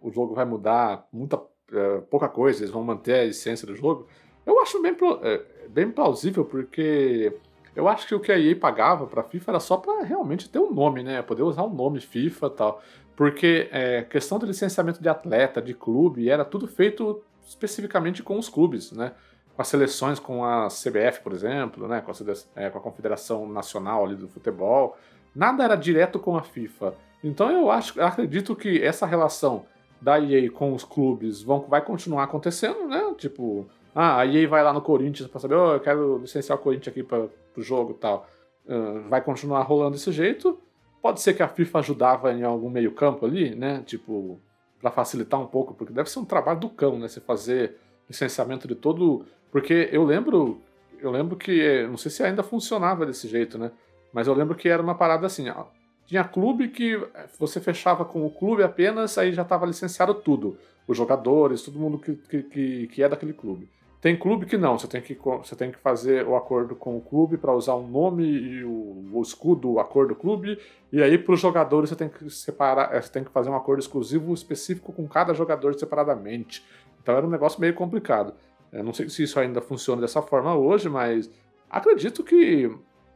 o jogo vai mudar muita, é, pouca coisa, eles vão manter a essência do jogo, eu acho bem, é, bem plausível, porque eu acho que o que a EA pagava pra FIFA era só pra realmente ter um nome, né? Poder usar o nome FIFA e tal. Porque é, questão de licenciamento de atleta, de clube, era tudo feito especificamente com os clubes, né? Com as seleções, com a CBF, por exemplo, né? Com a, é, com a Confederação Nacional ali do Futebol nada era direto com a FIFA. Então eu acho, acredito que essa relação da EA com os clubes vão, vai continuar acontecendo, né? Tipo, ah, a EA vai lá no Corinthians pra saber, oh, eu quero licenciar o Corinthians aqui para pro jogo e tal. Ah, vai continuar rolando desse jeito. Pode ser que a FIFA ajudava em algum meio campo ali, né? Tipo, para facilitar um pouco, porque deve ser um trabalho do cão, né? Você fazer licenciamento de todo. Porque eu lembro, eu lembro que, não sei se ainda funcionava desse jeito, né? Mas eu lembro que era uma parada assim, ó, Tinha clube que você fechava com o clube apenas, aí já estava licenciado tudo. Os jogadores, todo mundo que, que, que, é daquele clube. Tem clube que não, você tem que, você tem que fazer o acordo com o clube para usar o nome e o, o escudo, o acordo do clube, e aí para os jogadores você tem que separar, você tem que fazer um acordo exclusivo específico com cada jogador separadamente. Então era um negócio meio complicado. Eu não sei se isso ainda funciona dessa forma hoje, mas acredito que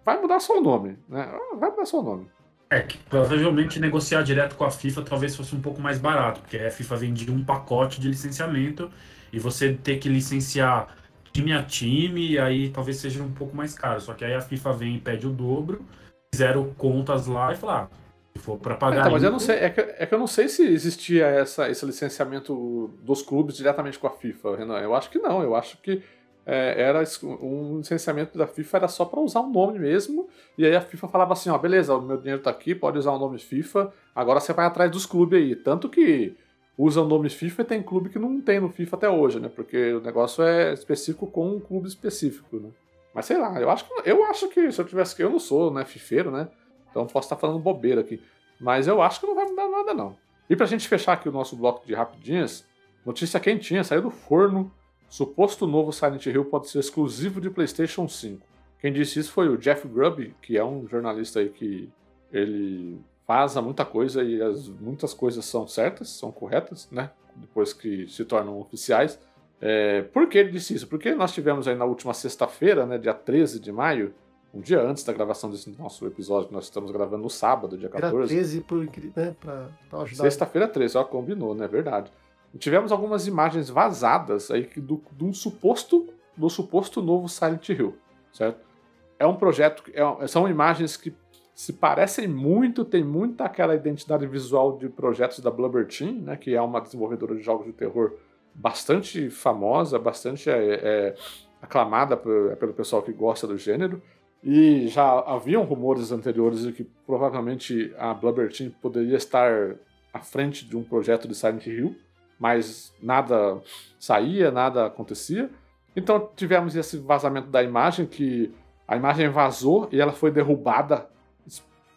vai mudar só o nome, né? Vai mudar só o nome. É, que provavelmente negociar direto com a FIFA talvez fosse um pouco mais barato, porque a FIFA vendia um pacote de licenciamento e você ter que licenciar time a time, e aí talvez seja um pouco mais caro. Só que aí a FIFA vem e pede o dobro, fizeram contas lá e falaram, ah, se for para pagar. É, então, mas eu não sei, é que, é que, eu não sei se existia essa, esse licenciamento dos clubes diretamente com a FIFA, Renan. Eu acho que não, eu acho que é, era um licenciamento da FIFA era só para usar o nome mesmo, e aí a FIFA falava assim, ó, beleza, o meu dinheiro tá aqui, pode usar o nome FIFA, agora você vai atrás dos clubes aí. Tanto que usa o nome FIFA e tem clube que não tem no FIFA até hoje, né? Porque o negócio é específico com um clube específico, né? Mas sei lá, eu acho que, eu acho que se eu tivesse que. Eu não sou, né, fifeiro, né? Então posso estar falando bobeira aqui. Mas eu acho que não vai mudar nada, não. E pra gente fechar aqui o nosso bloco de rapidinhas, notícia quentinha, saiu do forno. Suposto novo Silent Hill pode ser exclusivo de PlayStation 5. Quem disse isso foi o Jeff Grubb, que é um jornalista aí que ele vaza muita coisa e as, muitas coisas são certas, são corretas, né? Depois que se tornam oficiais. É, por que ele disse isso? Porque nós tivemos aí na última sexta-feira, né, dia 13 de maio, um dia antes da gravação desse nosso episódio, que nós estamos gravando no sábado, dia 14. Era 13, por, né, pra, pra ajudar. Sexta-feira 13, ó, combinou, né? Verdade. Tivemos algumas imagens vazadas aí do, um suposto, do suposto novo Silent Hill, certo? É um projeto, é, são imagens que se parecem muito, tem muita aquela identidade visual de projetos da Blubber Team, né, que é uma desenvolvedora de jogos de terror bastante famosa, bastante é, é, aclamada por, pelo pessoal que gosta do gênero. E já haviam rumores anteriores de que provavelmente a Blubber Team poderia estar à frente de um projeto de Silent Hill, mas nada saía, nada acontecia. Então tivemos esse vazamento da imagem que a imagem vazou e ela foi derrubada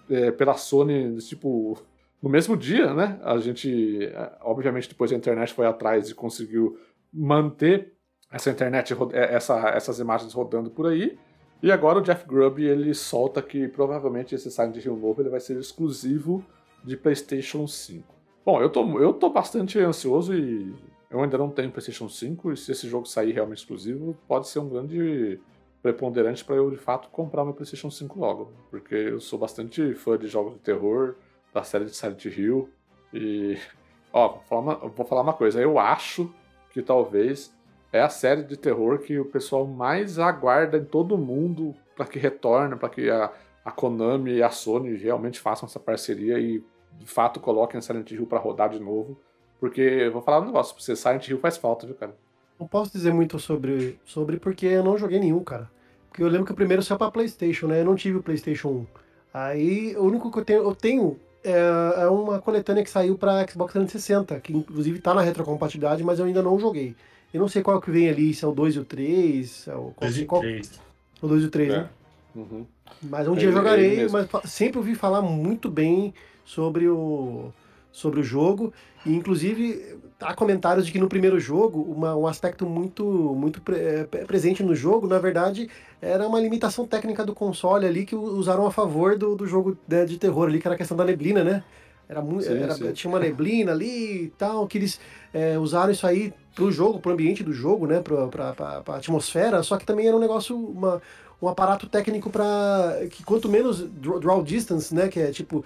é, pela Sony, tipo, no mesmo dia, né? A gente, é, obviamente, depois a internet foi atrás e conseguiu manter essa internet, é, essa, essas imagens rodando por aí. E agora o Jeff Grubb ele solta que provavelmente esse Silent Hill novo ele vai ser exclusivo de PlayStation 5. Bom, eu tô, eu tô bastante ansioso e eu ainda não tenho PlayStation 5 e se esse jogo sair realmente exclusivo, pode ser um grande preponderante para eu de fato comprar meu PlayStation 5 logo, porque eu sou bastante fã de jogos de terror, da série de Silent Hill e *laughs* ó, vou falar uma, vou falar uma coisa, eu acho que talvez é a série de terror que o pessoal mais aguarda em todo mundo para que retorne, para que a, a Konami e a Sony realmente façam essa parceria e de fato coloquem a Silent Hill para rodar de novo, porque eu vou falar um negócio, pra você Silent Hill faz falta, viu, cara? Não posso dizer muito sobre, sobre porque eu não joguei nenhum, cara. Porque eu lembro que o primeiro saiu pra PlayStation, né? Eu não tive o PlayStation 1. Aí o único que eu tenho, eu tenho é, é uma coletânea que saiu pra Xbox 360, que inclusive tá na retrocompatibilidade, mas eu ainda não joguei. Eu não sei qual que vem ali, se é o 2 e o 3. É o, qual, 2 e qual, 3. O 2 e o 3, É. né? Uhum. Mas um É dia eu jogarei, mas sempre ouvi falar muito bem sobre o, sobre o jogo. E inclusive há comentários de que no primeiro jogo, uma- um aspecto muito, muito pre- pre- presente no jogo, na verdade, era uma limitação técnica do console ali que usaram a favor do, do jogo né, de terror ali, que era a questão da neblina, né? Era muito, Sim, era- sim. tinha uma neblina ali e tal, que eles eh, usaram isso aí pro jogo, pro ambiente do jogo, né? Pra, pra, pra, pra atmosfera, só que também era um negócio, uma, um aparato técnico para que quanto menos draw, distance, né, que é tipo,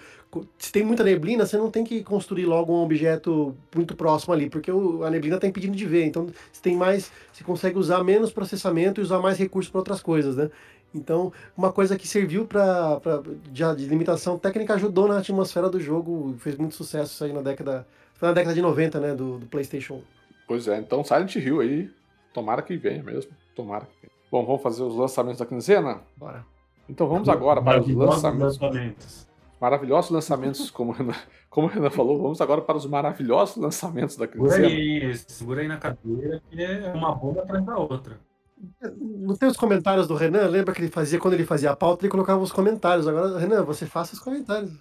se tem muita neblina, você não tem que construir logo um objeto muito próximo ali, porque o- a neblina está impedindo de ver. Então, se tem mais, você consegue usar menos processamento e usar mais recursos para outras coisas, né? Então, uma coisa que serviu para de, de limitação técnica ajudou na atmosfera do jogo, fez muito sucesso isso aí na década, na década de 90, né, do, do PlayStation. Pois é, então Silent Hill aí, tomara que venha mesmo, tomara que venha. Bom, vamos fazer os lançamentos da quinzena? Bora. Então vamos agora para os lançamentos. lançamentos. Maravilhosos lançamentos, como, o Renan- como o Renan falou, vamos agora para os maravilhosos lançamentos da Segura quinzena. aí, segura aí na cadeira, que é uma bomba atrás da outra. Não tem os comentários do Renan? Lembra que ele fazia, quando ele fazia a pauta, ele colocava os comentários. Agora, Renan, você faça os comentários.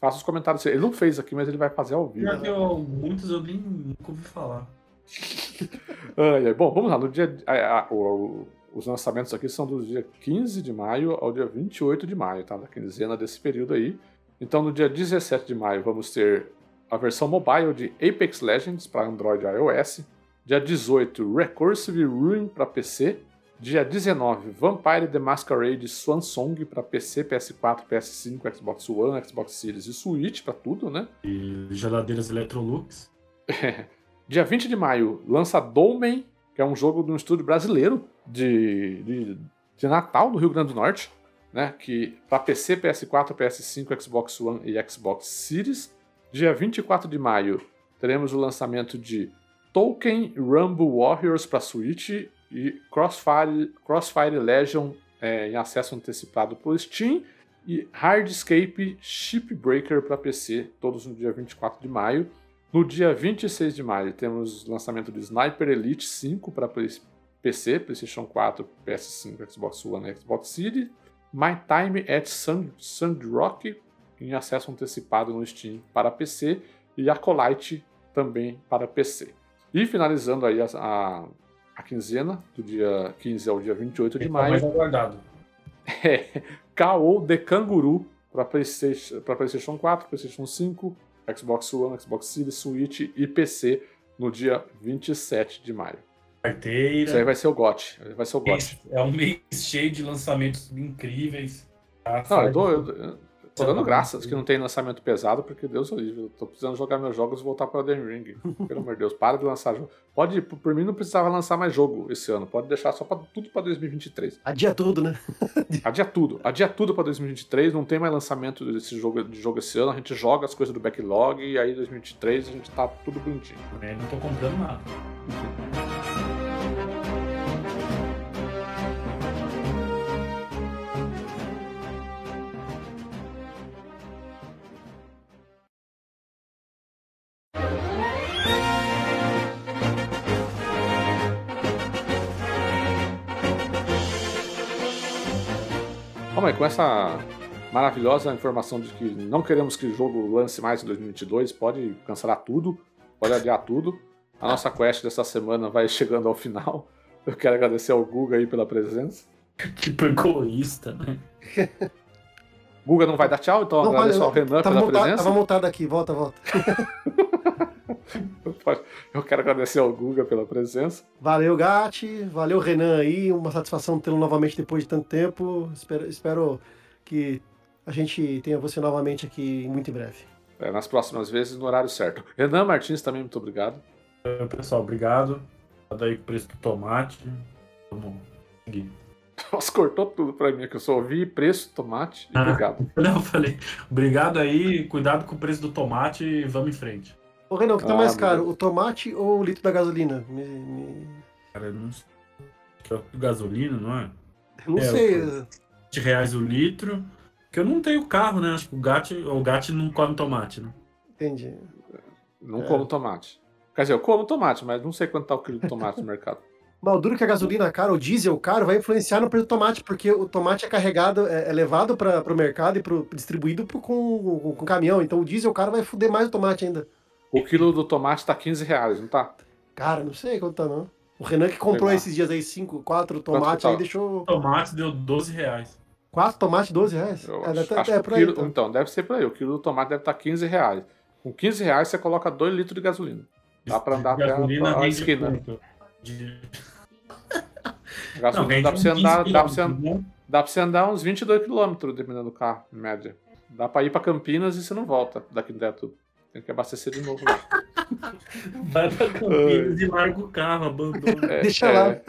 Faça os comentários. Ele não fez aqui, mas ele vai fazer ao vivo. Que eu, muitos eu nem nunca ouvi falar. *laughs* Ai. Bom, vamos lá. No dia, a- a- o- os lançamentos aqui são do dia 15 de maio ao dia 28 de maio, tá? Da quinzena desse período aí. Então, no dia 17 de maio, vamos ter a versão mobile de Apex Legends para Android e iOS. Dia 18, Recursive Ruin para PC. Dia 19, Vampire the Masquerade Swan Song para PC, PS4, PS5, Xbox One, Xbox Series e Switch, para tudo, né? E geladeiras Electrolux. *laughs* Dia 20 de maio lança Dolmen, que é um jogo de um estúdio brasileiro de, de, de Natal, do Rio Grande do Norte, né? Que para PC, PS4, PS5, Xbox One e Xbox Series. Dia 24 de maio teremos o lançamento de Tolkien Rumble Warriors para Switch e Crossfire, Crossfire Legion é, em acesso antecipado por Steam e Hardscape Shipbreaker para PC, todos no dia 24 de maio. No dia 26 de maio, temos lançamento de Sniper Elite 5 para PC, PlayStation 4, PS5, Xbox One e Xbox Series. My Time at Sand, Sandrock, em acesso antecipado no Steam para PC. E Acolyte também para PC. E finalizando aí a, a, a quinzena, do dia 15 ao dia 28 de maio, mais aguardado. *laughs* é K.O. The Kanguru para PlayStation, pra PlayStation 4, PlayStation 5, Xbox One, Xbox Series, Switch e PC no dia 27 de maio. Carteira. Isso aí vai ser o GOT. Vai ser o GOT. É um mês cheio de lançamentos incríveis. Tá? Não, eu eu, eu tô dando graças que não tem lançamento pesado, porque Deus é livre. Eu tô precisando jogar meus jogos e voltar para o Elden Ring. *laughs* Pelo amor de Deus, para de lançar jogo. Pode, por mim, não precisava lançar mais jogo esse ano. Pode deixar só pra, tudo para 2023. Adia tudo, né? *laughs* Adia tudo. Adia tudo para 2023. Não tem mais lançamento desse jogo, de jogo esse ano. A gente joga as coisas do backlog e aí 2023 a gente tá tudo bonitinho. Eu não tô comprando nada. *laughs* Mas com essa maravilhosa informação de que não queremos que o jogo lance mais em 2022, pode cancelar tudo, pode adiar tudo. A nossa quest dessa semana vai chegando ao final. Eu quero agradecer ao Guga aí pela presença. Tipo egoísta, né? Guga não vai dar tchau, então Não, agradeço valeu. ao Renan Tava pela montado, presença. tava montado aqui, volta, volta. *laughs* Eu quero agradecer ao Guga pela presença. Valeu, Gatti. Valeu, Renan aí. Uma satisfação tê-lo novamente depois de tanto tempo. Espero, espero que a gente tenha você novamente aqui muito em breve. É, nas próximas vezes, no horário certo. Renan Martins também, muito obrigado. Pessoal, obrigado. Tá aí o preço do tomate. Vamos seguir. *laughs* Nossa, cortou tudo pra mim, que eu só ouvi preço, tomate e *laughs* Ah. obrigado. Não, eu falei, obrigado aí, cuidado com o preço do tomate e vamos em frente. Ô, Renan, o que tá Ah, mais meu caro, o tomate ou o litro da gasolina? Me- me- Cara, eu não sei. Que é gasolina, não é? Não É, sei. 20 reais o litro. Porque eu não tenho carro, né? Acho que o gato, o gato não come tomate, né? Entendi. Não É. como tomate. Quer dizer, eu como tomate, mas não sei quanto tá o quilo de tomate no mercado. *laughs* Mas o duro que a gasolina cara, o diesel caro, vai influenciar no preço do tomate, porque o tomate é carregado, é, é levado para o mercado e pro, distribuído pro- com, com, com caminhão. Então o diesel caro vai fuder mais o tomate ainda. O quilo do tomate tá 15 reais, não tá? Cara, não sei quanto tá, não. O Renan que comprou esses dias aí, 5, 4 Quanto tomates, tá? aí deixou. Tomate deu 12 reais. 4 tomates, 12 reais? Eu é, acho, deve- acho é por aí. quilo, então. então. deve ser por aí. O quilo do tomate deve estar 15 reais. Com 15 reais você coloca 2 litros de gasolina. Dá pra andar até a- esquina. De... *laughs* Gasolina dá, pra você andar, 15 dá, pra você, né? dá pra você andar uns 22 quilômetros, dependendo do carro, em média. Dá pra ir pra Campinas e você não volta daqui dentro. Tem que abastecer de novo lá. *laughs* Vai pra Campinas e larga o carro, abandona. É, Deixa é. lá.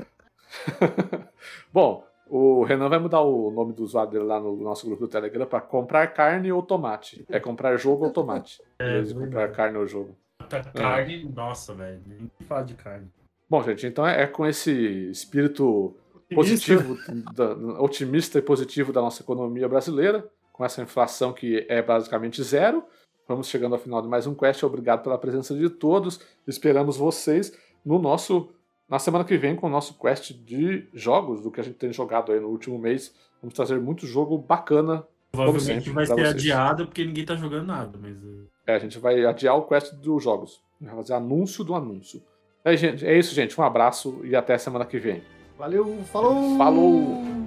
*laughs* Bom, o Renan vai mudar o nome do usuário dele lá no nosso grupo do Telegram pra comprar carne ou tomate. É comprar jogo ou tomate. Em É, vez de comprar carne ou jogo. Tá Carne, nossa, velho. Nem fala de carne. Bom, gente, então é é com esse espírito positivo, da- otimista e positivo da nossa economia brasileira, com essa inflação que é basicamente zero. Vamos chegando ao final de mais um Quest. Obrigado pela presença de todos. Esperamos vocês no nosso na semana que vem com o nosso quest de jogos, do que a gente tem jogado aí no último mês. Vamos trazer muito jogo bacana Provavelmente sempre, vai ser vocês. adiado porque ninguém tá jogando nada, mas. eh, É, a gente vai adiar o quest dos jogos. Vai fazer anúncio do anúncio. É, gente, é isso, gente. Um abraço e até semana que vem. Valeu, falou! Falou!